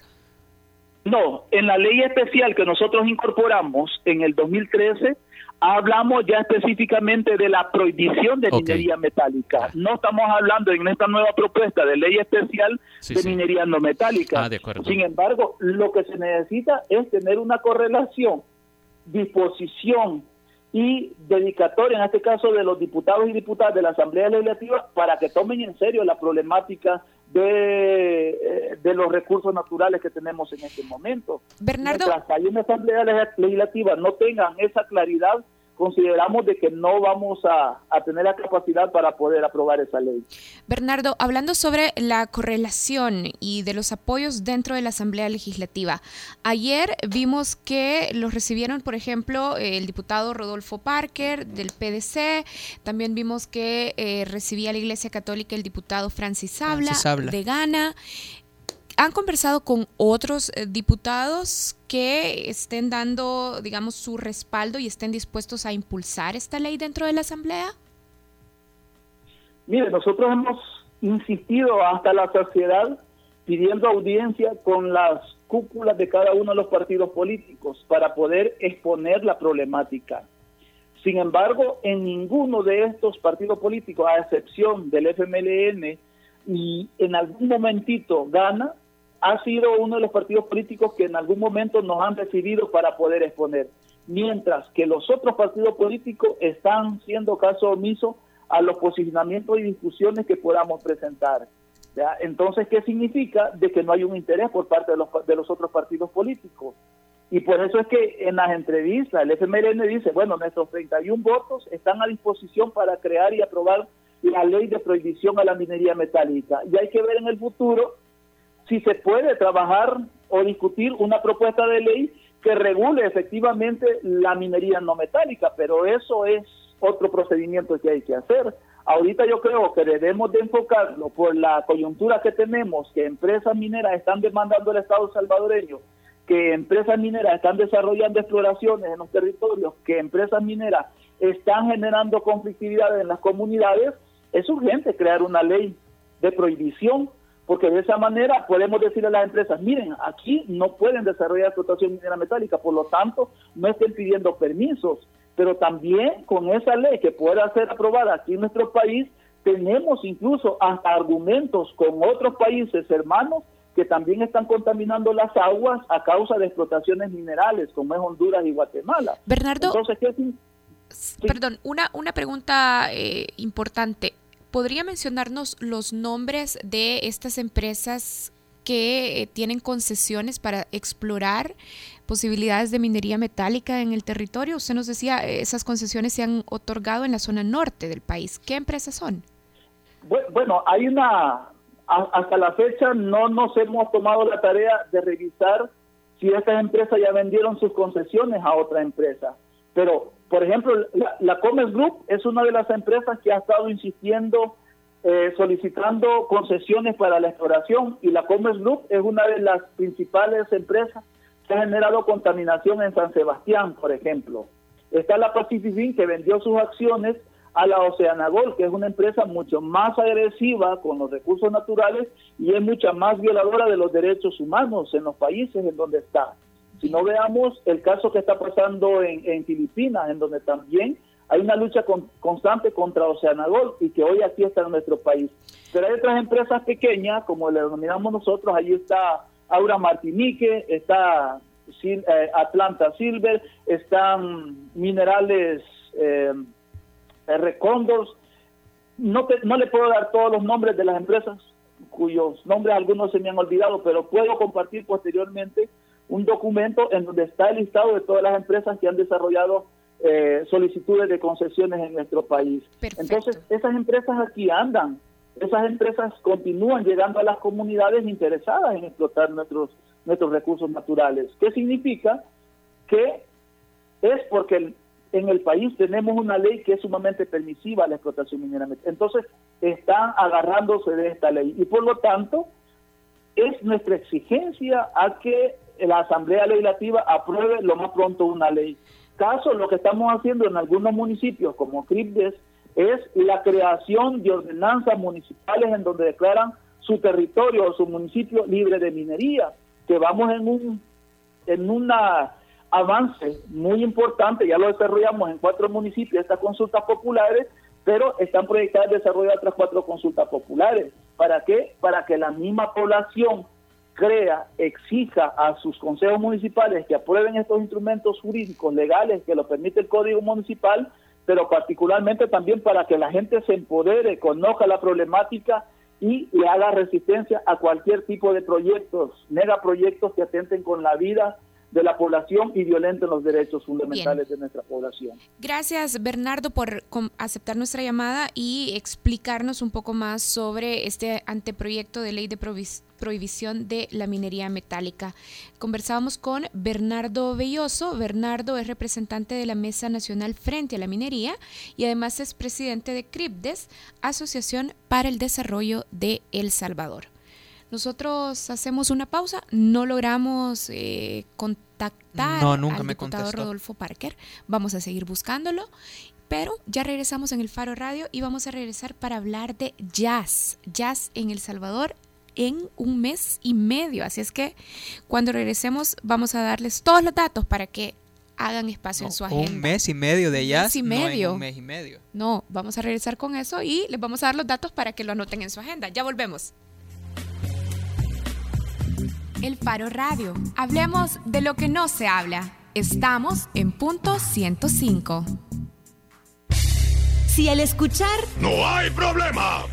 No, en la ley especial que nosotros incorporamos en el 2013, hablamos ya específicamente de la prohibición de minería metálica. No estamos hablando en esta nueva propuesta de ley especial de minería no metálica. Ah, Sin embargo, lo que se necesita es tener una correlación, disposición y dedicatoria, en este caso de los diputados y diputadas de la Asamblea Legislativa, para que tomen en serio la problemática de, eh, de los recursos naturales que tenemos en este momento. Bernardo. Mientras hay una Asamblea Legislativa no tengan esa claridad, consideramos de que no vamos a, tener la capacidad para poder aprobar esa ley. Bernardo, hablando sobre la correlación y de los apoyos dentro de la Asamblea Legislativa, ayer vimos que los recibieron, por ejemplo, el diputado Rodolfo Parker del PDC, también vimos que eh, recibía la Iglesia Católica el diputado Francis Sabla, de Ghana. ¿Han conversado con otros eh, diputados que estén dando, digamos, su respaldo y estén dispuestos a impulsar esta ley dentro de la Asamblea? Mire, nosotros hemos insistido hasta la sociedad pidiendo audiencia con las cúpulas de cada uno de los partidos políticos para poder exponer la problemática. Sin embargo, en ninguno de estos partidos políticos, a excepción del FMLN, y en algún momentito gana, ha sido uno de los partidos políticos que en algún momento nos han recibido para poder exponer, mientras que los otros partidos políticos están siendo caso omiso a los posicionamientos y discusiones que podamos presentar. Entonces, ¿qué significa? De que no hay un interés por parte de los, de los otros partidos políticos. Y por eso es que en las entrevistas el FMLN dice, bueno, nuestros 31 votos están a disposición para crear y aprobar la ley de prohibición a la minería metálica. Y hay que ver en el futuro si se puede trabajar o discutir una propuesta de ley que regule efectivamente la minería no metálica, pero eso es otro procedimiento que hay que hacer. Ahorita yo creo que debemos de enfocarlo por la coyuntura que tenemos, que empresas mineras están demandando al Estado salvadoreño, que empresas mineras están desarrollando exploraciones en los territorios, que empresas mineras están generando conflictividad en las comunidades, es urgente crear una ley de prohibición porque de esa manera podemos decirle a las empresas, miren, aquí no pueden desarrollar explotación minera metálica, por lo tanto, no estén pidiendo permisos, pero también con esa ley que pueda ser aprobada aquí en nuestro país, tenemos incluso hasta argumentos con otros países hermanos que también están contaminando las aguas a causa de explotaciones minerales, como es Honduras y Guatemala. Bernardo, Entonces, ¿qué perdón, una, una pregunta eh, importante. ¿Podría mencionarnos los nombres de estas empresas que eh, tienen concesiones para explorar posibilidades de minería metálica en el territorio? Usted nos decía, eh, esas concesiones se han otorgado en la zona norte del país. ¿Qué empresas son? Bueno, hay una, hasta la fecha no nos hemos tomado la tarea de revisar si estas empresas ya vendieron sus concesiones a otra empresa. Pero, por ejemplo, la, la Commerce Group es una de las empresas que ha estado insistiendo, eh, solicitando concesiones para la exploración y la Commerce Group es una de las principales empresas que ha generado contaminación en San Sebastián, por ejemplo. Está la Pacific que vendió sus acciones a la Oceanagol, que es una empresa mucho más agresiva con los recursos naturales y es mucha más violadora de los derechos humanos en los países en donde está. Si no veamos el caso que está pasando en, Filipinas, en donde también hay una lucha constante contra Oceanagol y que hoy aquí está en nuestro país. Pero hay otras empresas pequeñas, como le denominamos nosotros, ahí está Aura Martinique, está eh, Atlanta Silver, están minerales eh, Recondors. No, no le puedo dar todos los nombres de las empresas, cuyos nombres algunos se me han olvidado, pero puedo compartir posteriormente un documento en donde está el listado de todas las empresas que han desarrollado eh, solicitudes de concesiones en nuestro país. Entonces, esas empresas aquí andan, esas empresas continúan llegando a las comunidades interesadas en explotar nuestros, nuestros recursos naturales. ¿Qué significa? Que es porque en el país tenemos una ley que es sumamente permisiva a la explotación minera. Entonces, están agarrándose de esta ley y por lo tanto es nuestra exigencia a que la Asamblea Legislativa apruebe lo más pronto una ley. Caso, lo que estamos haciendo en algunos municipios como Cripdes es la creación de ordenanzas municipales en donde declaran su territorio o su municipio libre de minería, que vamos en un en una avance muy importante, ya lo desarrollamos en cuatro municipios, estas consultas populares, pero están proyectadas desarrollar otras cuatro consultas populares. ¿Para qué? Para que la misma población crea, exija a sus consejos municipales que aprueben estos instrumentos jurídicos legales que lo permite el Código Municipal, pero particularmente también para que la gente se empodere, conozca la problemática y le haga resistencia a cualquier tipo de proyectos, megaproyectos que atenten con la vida de la población y violenten los derechos fundamentales de nuestra población. Gracias, Bernardo, por aceptar nuestra llamada y explicarnos un poco más sobre este anteproyecto de ley de prohibición de la minería metálica. Conversábamos con Bernardo Belloso. Bernardo es representante de la Mesa Nacional Frente a la Minería y además es presidente de CRIPDES, Asociación para el Desarrollo de El Salvador. Nosotros hacemos una pausa, no logramos eh, contactar no, nunca al me diputado Rodolfo Parker. Vamos a seguir buscándolo, pero ya regresamos en el Faro Radio y vamos a regresar para hablar de jazz, jazz en El Salvador en un mes y medio. Así es que cuando regresemos vamos a darles todos los datos para que hagan espacio en su agenda. Un mes y medio de jazz. Un mes y medio. No un mes y medio. No, vamos a regresar con eso y les vamos a dar los datos para que lo anoten en su agenda. Ya volvemos. El Faro Radio. Hablemos de lo que no se habla. Estamos en punto 105. Si al escuchar No hay problema,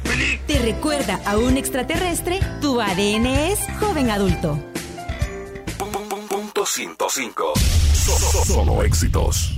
te recuerda a un extraterrestre, tu ADN es joven adulto. Punto 105. Solo éxitos.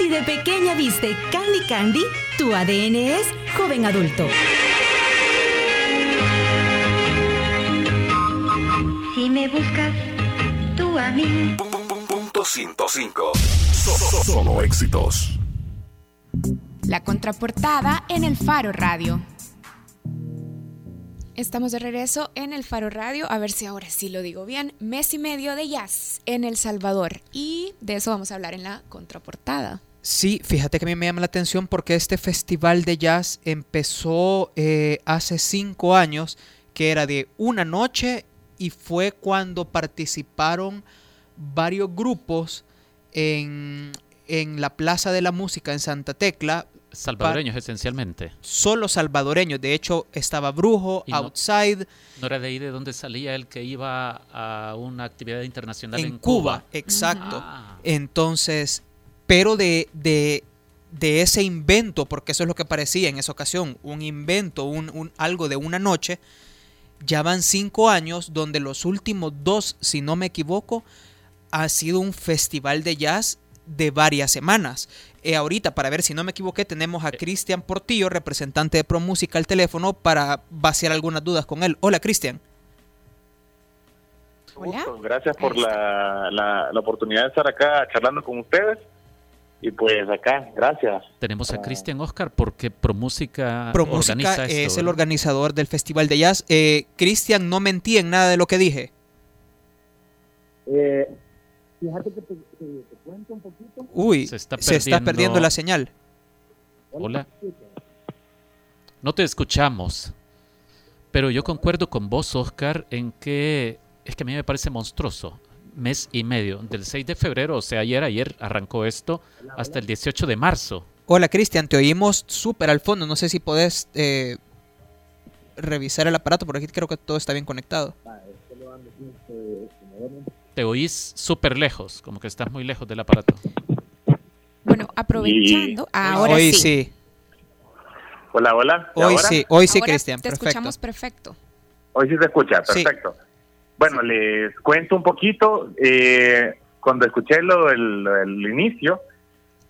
Si de pequeña viste Candy Candy, tu ADN es joven adulto. Si me buscas, tú a mí. Punto 105. Solo éxitos. La contraportada en el Faro Radio. Estamos de regreso en el Faro Radio, a ver si ahora sí lo digo bien, mes y medio de jazz en El Salvador y de eso vamos a hablar en la contraportada. Sí, fíjate que a mí me llama la atención porque este festival de jazz empezó eh, hace cinco años, que era de una noche y fue cuando participaron varios grupos en, en la Plaza de la Música en Santa Tecla, Salvadoreños esencialmente. solo salvadoreños. De hecho, estaba Brujo, Y Outside, ¿No era de ahí de donde salía el que iba a una actividad internacional en, en Cuba. Exacto. Ah. Entonces, pero de, de, de ese invento, porque eso es lo que parecía en esa ocasión, un invento, un, un- algo de una noche, ya van cinco años donde los últimos dos, si no me equivoco, ha sido un festival de jazz de varias semanas. Eh, ahorita, para ver si no me equivoqué, tenemos a Cristian Portillo, representante de Pro Música, al teléfono para vaciar algunas dudas con él. Hola, Cristian. Gracias por la, la oportunidad de estar acá charlando con ustedes. Y pues acá, gracias. Tenemos a Ah. Cristian Oscar porque ProMúsica Pro Música organiza esto. es el organizador del Festival de Jazz. Eh, Cristian, no mentí en nada de lo que dije. Eh, fíjate que te, te- te cuento un poquito. Uy, Se está se está perdiendo- perdiendo la señal. Hola. No te escuchamos. Pero yo concuerdo con vos, Oscar, en que es que a mí me parece monstruoso. Mes y medio, del 6 de febrero, o sea, ayer, ayer arrancó esto, hasta el 18 de marzo. Hola, Cristian, te oímos súper al fondo. No sé si podés eh, revisar el aparato, por aquí creo que todo está bien conectado. Te oís súper lejos, como que estás muy lejos del aparato. Bueno, aprovechando, ahora Hoy sí. sí, Hola, hola. ¿Y hoy ahora? sí, hoy sí, Cristian, te perfecto. escuchamos perfecto. Hoy sí se escucha, Sí. Bueno, les cuento un poquito. eh, cuando escuché lo del, lo del inicio,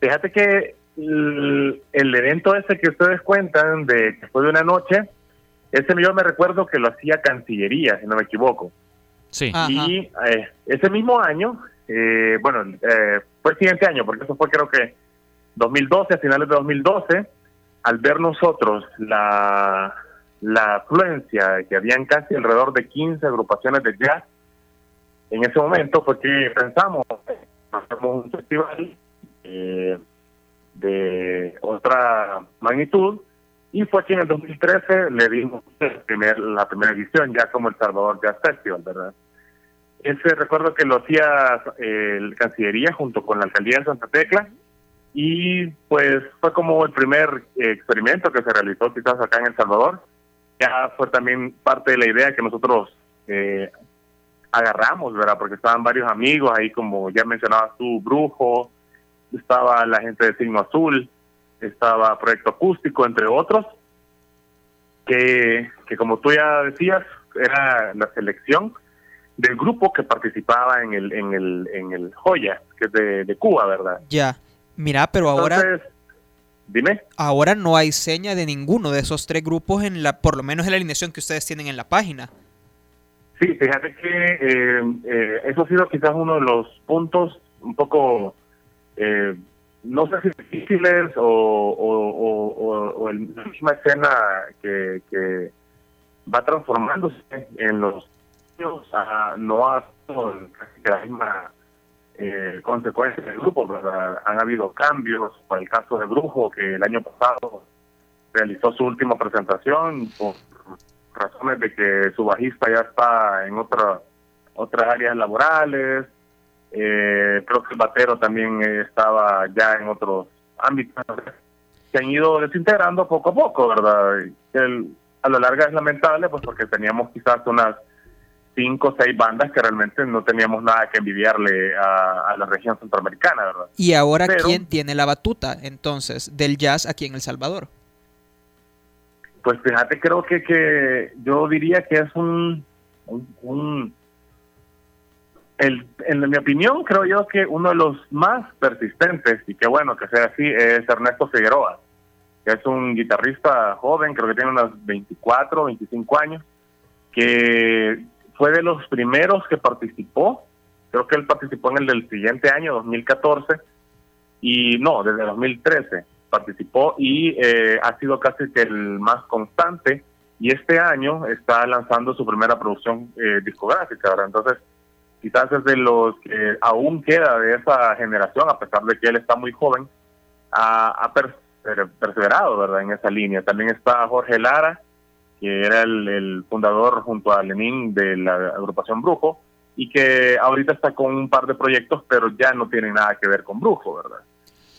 fíjate que el, el evento ese que ustedes cuentan de que fue de una noche, ese yo me recuerdo que lo hacía Cancillería, si no me equivoco. Sí, Ajá. Y eh, ese mismo año, eh, bueno, eh, fue el siguiente año, porque eso fue creo que 2012, a finales de 2012, al ver nosotros la, la afluencia, que habían casi alrededor de 15 agrupaciones de jazz, en ese momento fue que pensamos, hacemos un festival eh, de otra magnitud, y fue que en el 2013 le dimos el primer, la primera edición ya como el Salvador Jazz Festival, ¿verdad? Ese recuerdo que lo hacía eh, el Cancillería junto con la Alcaldía de Santa Tecla y pues fue como el primer eh, experimento que se realizó quizás acá en El Salvador. Ya fue también parte de la idea que nosotros eh, agarramos, ¿verdad? Porque estaban varios amigos ahí, como ya mencionabas tú, Brujo, estaba la gente de Signo Azul, estaba Proyecto Acústico, entre otros, que, que como tú ya decías, era la selección del grupo que participaba en el, en el, en el Joya, que es de, de Cuba, ¿verdad? Ya. Mira, pero ahora, Entonces, dime. ahora no hay seña de ninguno de esos tres grupos en la, por lo menos en la alineación que ustedes tienen en la página. Sí, fíjate que eh, eh, eso ha sido quizás uno de los puntos un poco, eh, no sé si difíciles o, o, o, o- o el- la misma escena que, que va transformándose en los años, a- no ha sido la misma eh, consecuencia del grupo, ¿verdad? Han habido cambios, por el caso de Brujo, que el año pasado realizó su última presentación por razones de que su bajista ya está en otra, otras áreas laborales, eh, creo que el batero también estaba ya en otros ámbitos, se han ido desintegrando poco a poco, ¿verdad? El- a lo largo es lamentable, pues porque teníamos quizás unas cinco o seis bandas que realmente no teníamos nada que envidiarle a, a la región centroamericana, ¿verdad? Y ahora, Pero- ¿quién tiene la batuta entonces del jazz aquí en El Salvador? Pues fíjate, creo que, que yo diría que es un, un, un- el, en mi opinión, creo yo que uno de los más persistentes, y qué bueno que sea así, es Ernesto Figueroa, que es un guitarrista joven, creo que tiene unos 24, 25 años, que fue de los primeros que participó, creo que él participó en el del siguiente año, 2014, y no, desde 2013 participó y eh, ha sido casi que el más constante y este año está lanzando su primera producción eh, discográfica, ¿verdad? Entonces, quizás es de los que aún queda de esa generación, a pesar de que él está muy joven, ha, perseverado, ¿verdad? En esa línea. También está Jorge Lara, que era el, el fundador junto a Lenín de la agrupación Brujo, y que ahorita está con un par de proyectos, pero ya no tienen nada que ver con Brujo, ¿verdad?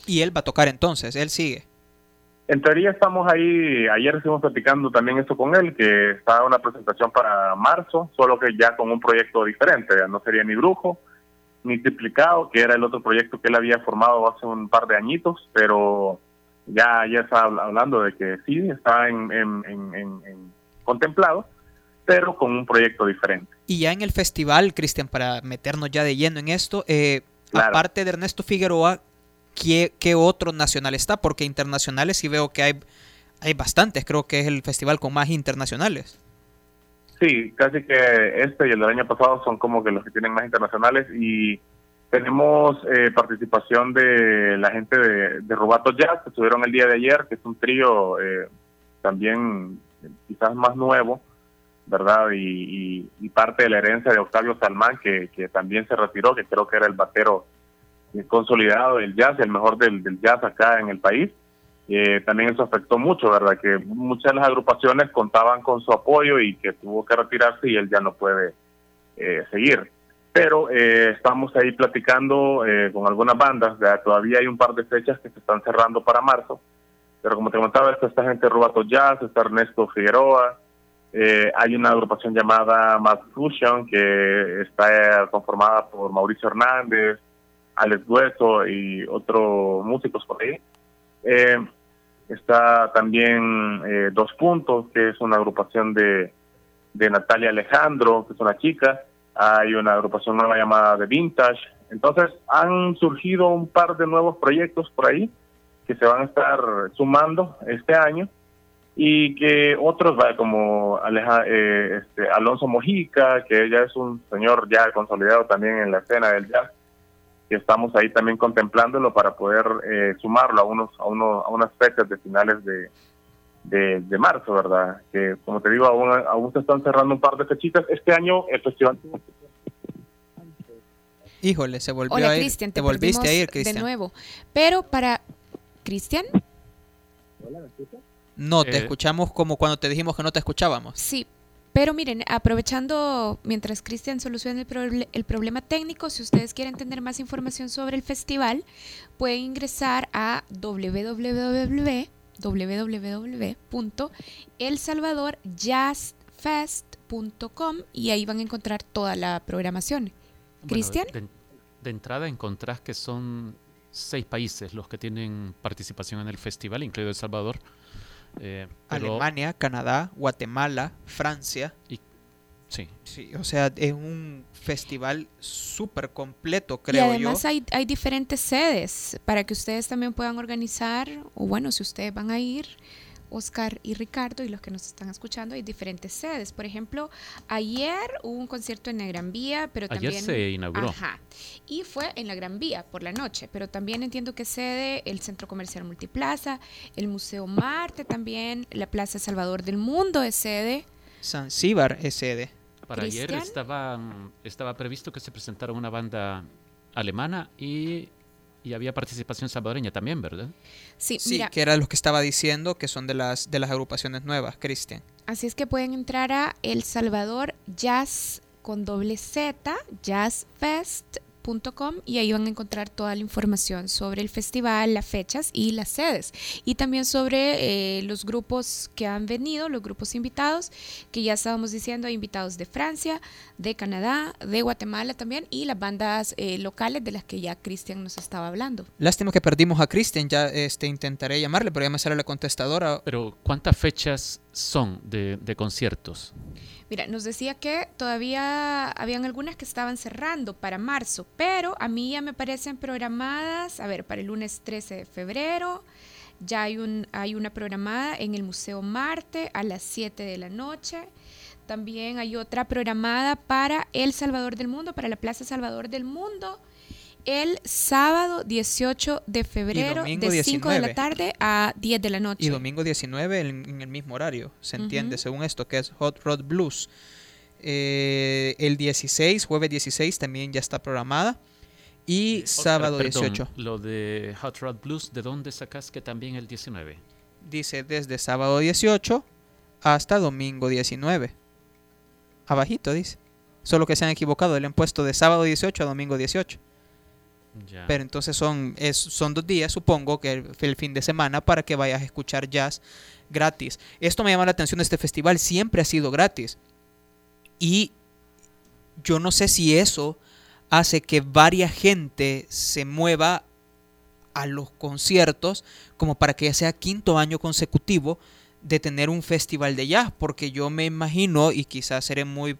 Y él va a tocar entonces, él sigue. En teoría estamos ahí, ayer estuvimos platicando también esto con él, que está una presentación para marzo, solo que ya con un proyecto diferente, no sería ni Brujo, ni Triplicado, que era el otro proyecto que él había formado hace un par de añitos, pero ya, ya está hablando de que sí, está en, en contemplado, pero con un proyecto diferente. Y ya en el festival, Cristian, para meternos ya de lleno en esto, eh, aparte de Ernesto Figueroa, ¿qué, ¿qué, otro nacional está? Porque internacionales sí veo que hay, hay bastantes, creo que es el festival con más internacionales. Sí, casi que este y el del año pasado son como que los que tienen más internacionales y tenemos eh, participación de la gente de, de Rubato Jazz, que estuvieron el día de ayer, que es un trío eh, también quizás más nuevo, ¿verdad? Y, parte de la herencia de Octavio Salmán, que, también se retiró, que creo que era el batero consolidado del jazz, el mejor del, jazz acá en el país. Eh, también eso afectó mucho, ¿verdad? Que muchas de las agrupaciones contaban con su apoyo y que tuvo que retirarse y él ya no puede eh, seguir. Pero eh, estamos ahí platicando con algunas bandas, todavía hay un par de fechas que se están cerrando para marzo, pero como te comentaba, está esta gente Rubato Jazz, está Ernesto Figueroa, eh, hay una agrupación llamada Mad Fusion que está conformada por Mauricio Hernández, Alex Hueso y otros músicos por ahí. Eh, está también eh, Dos Puntos, que es una agrupación de, de Natalia Alejandro, que es una chica. Hay una agrupación nueva llamada The Vintage. Entonces han surgido un par de nuevos proyectos por ahí que se van a estar sumando este año y que otros como Aleja, eh, este, Alonso Mojica, que ya es un señor ya consolidado también en la escena del jazz, que estamos ahí también contemplándolo para poder eh, sumarlo a unos a unos a unas fechas de finales de, de, marzo, ¿verdad? Que como te digo, aún, aún se están cerrando un par de fechitas. Este año el festival... Híjole, se volvió a ir. te, volviste a ir, Cristian. De nuevo. Pero para... ¿Cristian? Hola, ¿me no, te eh, escuchamos como cuando te dijimos que no te escuchábamos. Sí, pero miren, aprovechando mientras Cristian soluciona el, el, problema técnico, si ustedes quieren tener más información sobre el festival, pueden ingresar a www.elsalvadorjazzfest.com y ahí van a encontrar toda la programación. Cristian. de, entrada encontrás que son seis países los que tienen participación en el festival, incluido El Salvador. Eh, Alemania, Canadá, Guatemala, Francia. Y, sí. sí. O sea, es un festival súper completo, creo yo. Y además Hay, hay diferentes sedes para que ustedes también puedan organizar, o bueno, si ustedes van a ir, Oscar y Ricardo y los que nos están escuchando, hay diferentes sedes. Por ejemplo, ayer hubo un concierto en la Gran Vía, pero también... Ayer se inauguró. Ajá. Y fue en la Gran Vía por la noche, pero también entiendo que sede el Centro Comercial Multiplaza, el Museo Marte también, la Plaza Salvador del Mundo es sede. Zanzíbar es sede. Para ayer estaba, estaba previsto que se presentara una banda alemana y y había participación salvadoreña también, ¿verdad? Sí, sí que era lo que estaba diciendo, que son de las, de las agrupaciones nuevas, Cristian. Así es que pueden entrar a El Salvador Jazz con doble Z, Jazz Fest y ahí van a encontrar toda la información sobre el festival, las fechas y las sedes. Y también sobre eh, los grupos que han venido, los grupos invitados, que ya estábamos diciendo, hay invitados de Francia, de Canadá, de Guatemala también y las bandas eh, locales de las que ya Cristian nos estaba hablando. Lástima que perdimos a Cristian, ya este, intentaré llamarle, pero ya me sale la contestadora. Pero ¿cuántas fechas son de, conciertos? Mira, nos decía que todavía habían algunas que estaban cerrando para marzo, pero a mí ya me parecen programadas, a ver, para el lunes 13 de febrero, ya hay, un, hay una programada en el Museo Marte a las 7 de la noche. También hay otra programada para El Salvador del Mundo, para la Plaza Salvador del Mundo, el sábado 18 de febrero de 5 de la 19. tarde a 10 de la noche. Y domingo 19 en, en el mismo horario, se entiende, Ujú. según esto, que es Hot Rod Blues. Eh, el 16, jueves 16 también ya está programada. Y Oscar, sábado perdón, 18. Lo de Hot Rod Blues, ¿de dónde sacas que también el 19? Dice desde sábado 18 hasta domingo 19. Abajito dice. Solo que se han equivocado, le han puesto de sábado 18 a domingo 18. Pero entonces son, son dos días, supongo, que el, fin de semana para que vayas a escuchar jazz gratis. Esto me llama la atención este festival, siempre ha sido gratis. Y yo no sé si eso hace que varias gente se mueva a los conciertos como para que ya sea quinto año consecutivo de tener un festival de jazz, porque yo me imagino, y quizás seré muy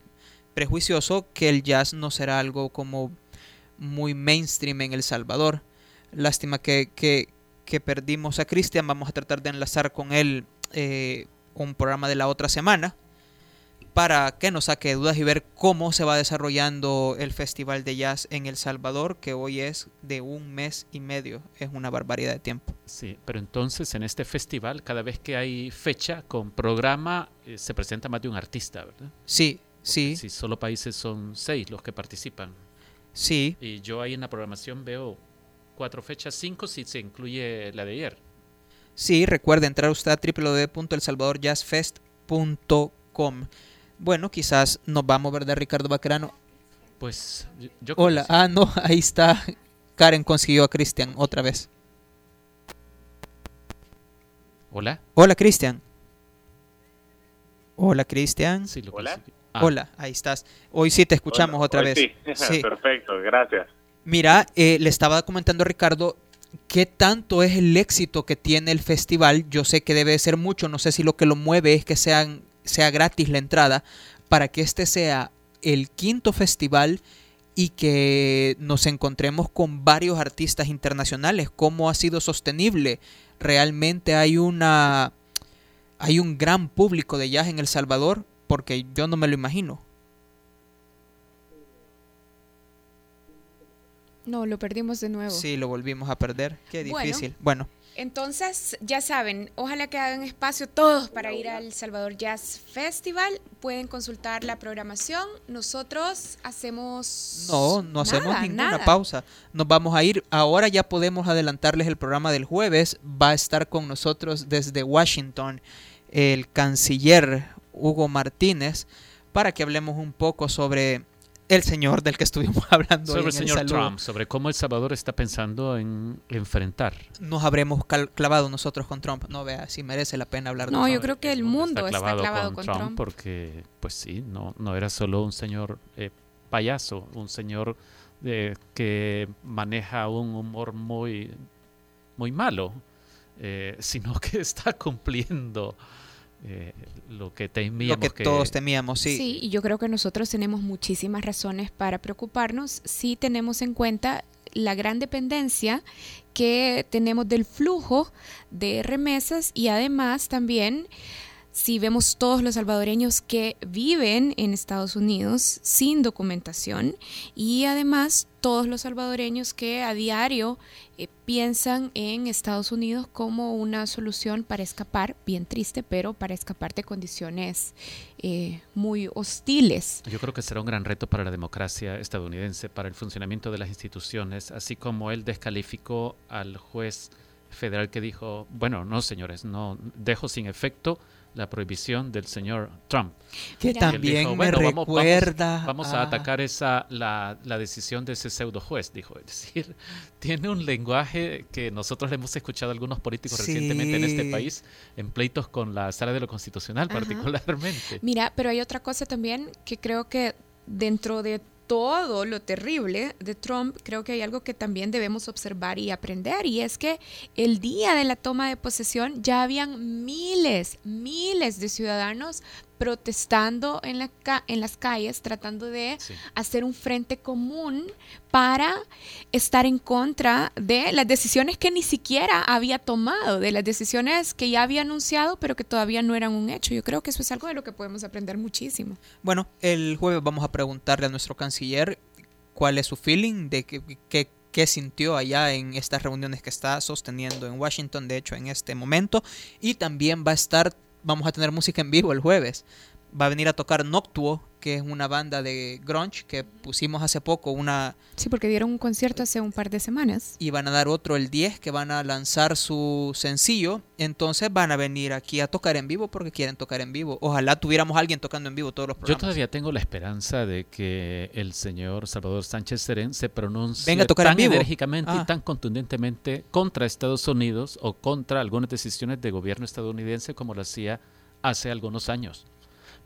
prejuicioso, que el jazz no será algo como muy mainstream en El Salvador. Lástima que, que, que perdimos a Cristian, vamos a tratar de enlazar con él eh, un programa de la otra semana para que nos saque dudas y ver cómo se va desarrollando el Festival de Jazz en El Salvador, que hoy es de un mes y medio. Es una barbaridad de tiempo. Sí, pero entonces en este festival, cada vez que hay fecha con programa, eh, se presenta más de un artista, ¿verdad? Sí, sí, Si solo países son seis los que participan. Sí. Y yo ahí en la programación veo cuatro fechas, cinco si se incluye la de ayer. Sí, recuerde entrar usted a www.elsalvadorjazzfest.com. Bueno, quizás nos vamos, ¿verdad, Ricardo Baquerano? Pues yo, Hola, creo que ah, no, ahí está. Karen consiguió a Cristian otra vez. Hola. Hola, Cristian. Hola, Cristian. Sí, lo Hola. Ah, Hola, ahí estás. Hoy sí te escuchamos Hola, otra vez. Sí. <laughs> Sí. Perfecto, gracias. Mira, eh, le estaba comentando a Ricardo qué tanto es el éxito que tiene el festival. Yo sé que debe de ser mucho, no sé si lo que lo mueve es que sean, sea gratis la entrada para que este sea el quinto festival y que nos encontremos con varios artistas internacionales. ¿Cómo ha sido sostenible? Realmente hay una hay un gran público de jazz en El Salvador porque yo no me lo imagino. No, lo perdimos de nuevo. Sí, lo volvimos a perder. Qué Bueno. difícil. Bueno, Entonces, ya saben, ojalá que hagan espacio todos para ir al Salvador Jazz Festival. Pueden consultar la programación. Nosotros hacemos... No, no hacemos nada, ninguna nada. pausa. Nos vamos a ir. Ahora ya podemos adelantarles el programa del jueves. Va a estar con nosotros desde Washington el canciller Hugo Martínez para que hablemos un poco sobre el señor del que estuvimos <laughs> hablando. hoy Sobre el señor. Trump, sobre cómo El Salvador está pensando en enfrentar. Nos habremos cal- clavado nosotros con Trump. No vea si merece la pena hablar de No, Trump. yo creo que el mundo está clavado, con, Trump. porque, pues sí, no, no era solo un señor eh, payaso, un señor eh, que maneja un humor muy, muy malo, eh, <laughs> sino que está cumpliendo eh, lo que temíamos Lo que, todos temíamos, sí. Sí, y yo creo que nosotros tenemos muchísimas razones para preocuparnos si tenemos en cuenta la gran dependencia que tenemos del flujo de remesas y además también si vemos todos los salvadoreños que viven en Estados Unidos sin documentación y además todos los salvadoreños que a diario eh, piensan en Estados Unidos como una solución para escapar, bien triste, pero para escapar de condiciones eh, muy hostiles. Yo creo que será un gran reto para la democracia estadounidense, para el funcionamiento de las instituciones, así como él descalificó al juez federal que dijo, bueno, no señores, no dejo sin efecto la prohibición del señor Trump. Que también dijo, me "Bueno, vamos- vamos- recuerda. Vamos, a a- atacar esa la, la decisión de ese pseudo juez, dijo. Es decir, <laughs> tiene un lenguaje que nosotros le hemos escuchado a algunos políticos recientemente en este Sí. país, en pleitos con la sala de lo constitucional Ajá. particularmente. Mira, pero hay otra cosa también que creo que dentro de todo lo terrible de Trump, creo que hay algo que también debemos observar y aprender, y es que el día de la toma de posesión ya habían miles, miles de ciudadanos protestando en, la ca- en las calles, tratando de Sí. hacer un frente común para estar en contra de las decisiones que ni siquiera había tomado, de las decisiones que ya había anunciado, pero que todavía no eran un hecho. Yo creo que eso es algo de lo que podemos aprender muchísimo. Bueno, el jueves vamos a preguntarle a nuestro canciller cuál es su feeling de qué- qué sintió allá en estas reuniones que está sosteniendo en Washington, de hecho, en este momento. Y también va a estar, vamos a tener música en vivo el jueves. Va a venir a tocar Noctuo, que es una banda de grunge que pusimos hace poco, una... Sí, porque dieron un concierto hace un par de semanas. Y van a dar otro el 10, que van a lanzar su sencillo. Entonces van a venir aquí a tocar en vivo porque quieren tocar en vivo. Ojalá tuviéramos a alguien tocando en vivo todos los Yo programas. todavía tengo la esperanza de que el señor Salvador Sánchez Serén se pronuncie Venga a tocar en tan vivo. enérgicamente Ah. y tan contundentemente contra Estados Unidos o contra algunas decisiones de gobierno estadounidense como lo hacía hace algunos años.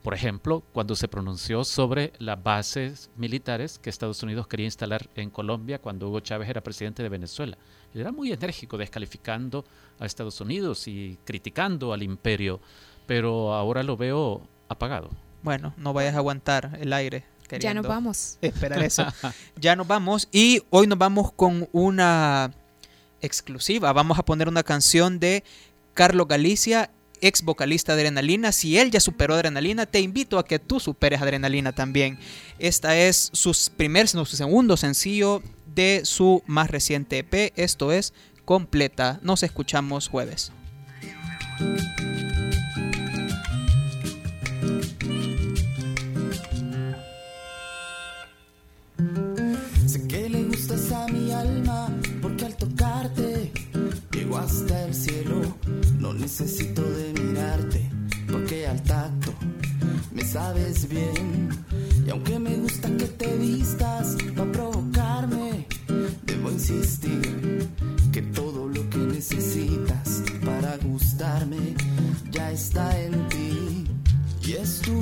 Por ejemplo, cuando se pronunció sobre las bases militares que Estados Unidos quería instalar en Colombia cuando Hugo Chávez era presidente de Venezuela. Él era muy enérgico descalificando a Estados Unidos y criticando al imperio, pero ahora lo veo apagado. Bueno, no vayas a aguantar el aire. Ya nos vamos. Esperar eso. <laughs> ya nos vamos. Y hoy nos vamos con una exclusiva. Vamos a poner una canción de Carlos Galicia, ex vocalista de Adrenalina. Si él ya superó Adrenalina, te invito a que tú superes Adrenalina también. Esta es su primer, no, su segundo sencillo de su más reciente EP. Esto es Completa. Nos escuchamos jueves. Sé que le gustas a mi alma porque al tocarte llego hasta el cielo. No necesito de mirarte porque al tacto me sabes bien. Y aunque me gusta que te vistas para provocarme, debo insistir que todo lo que necesitas para gustarme ya está en ti. Y es tu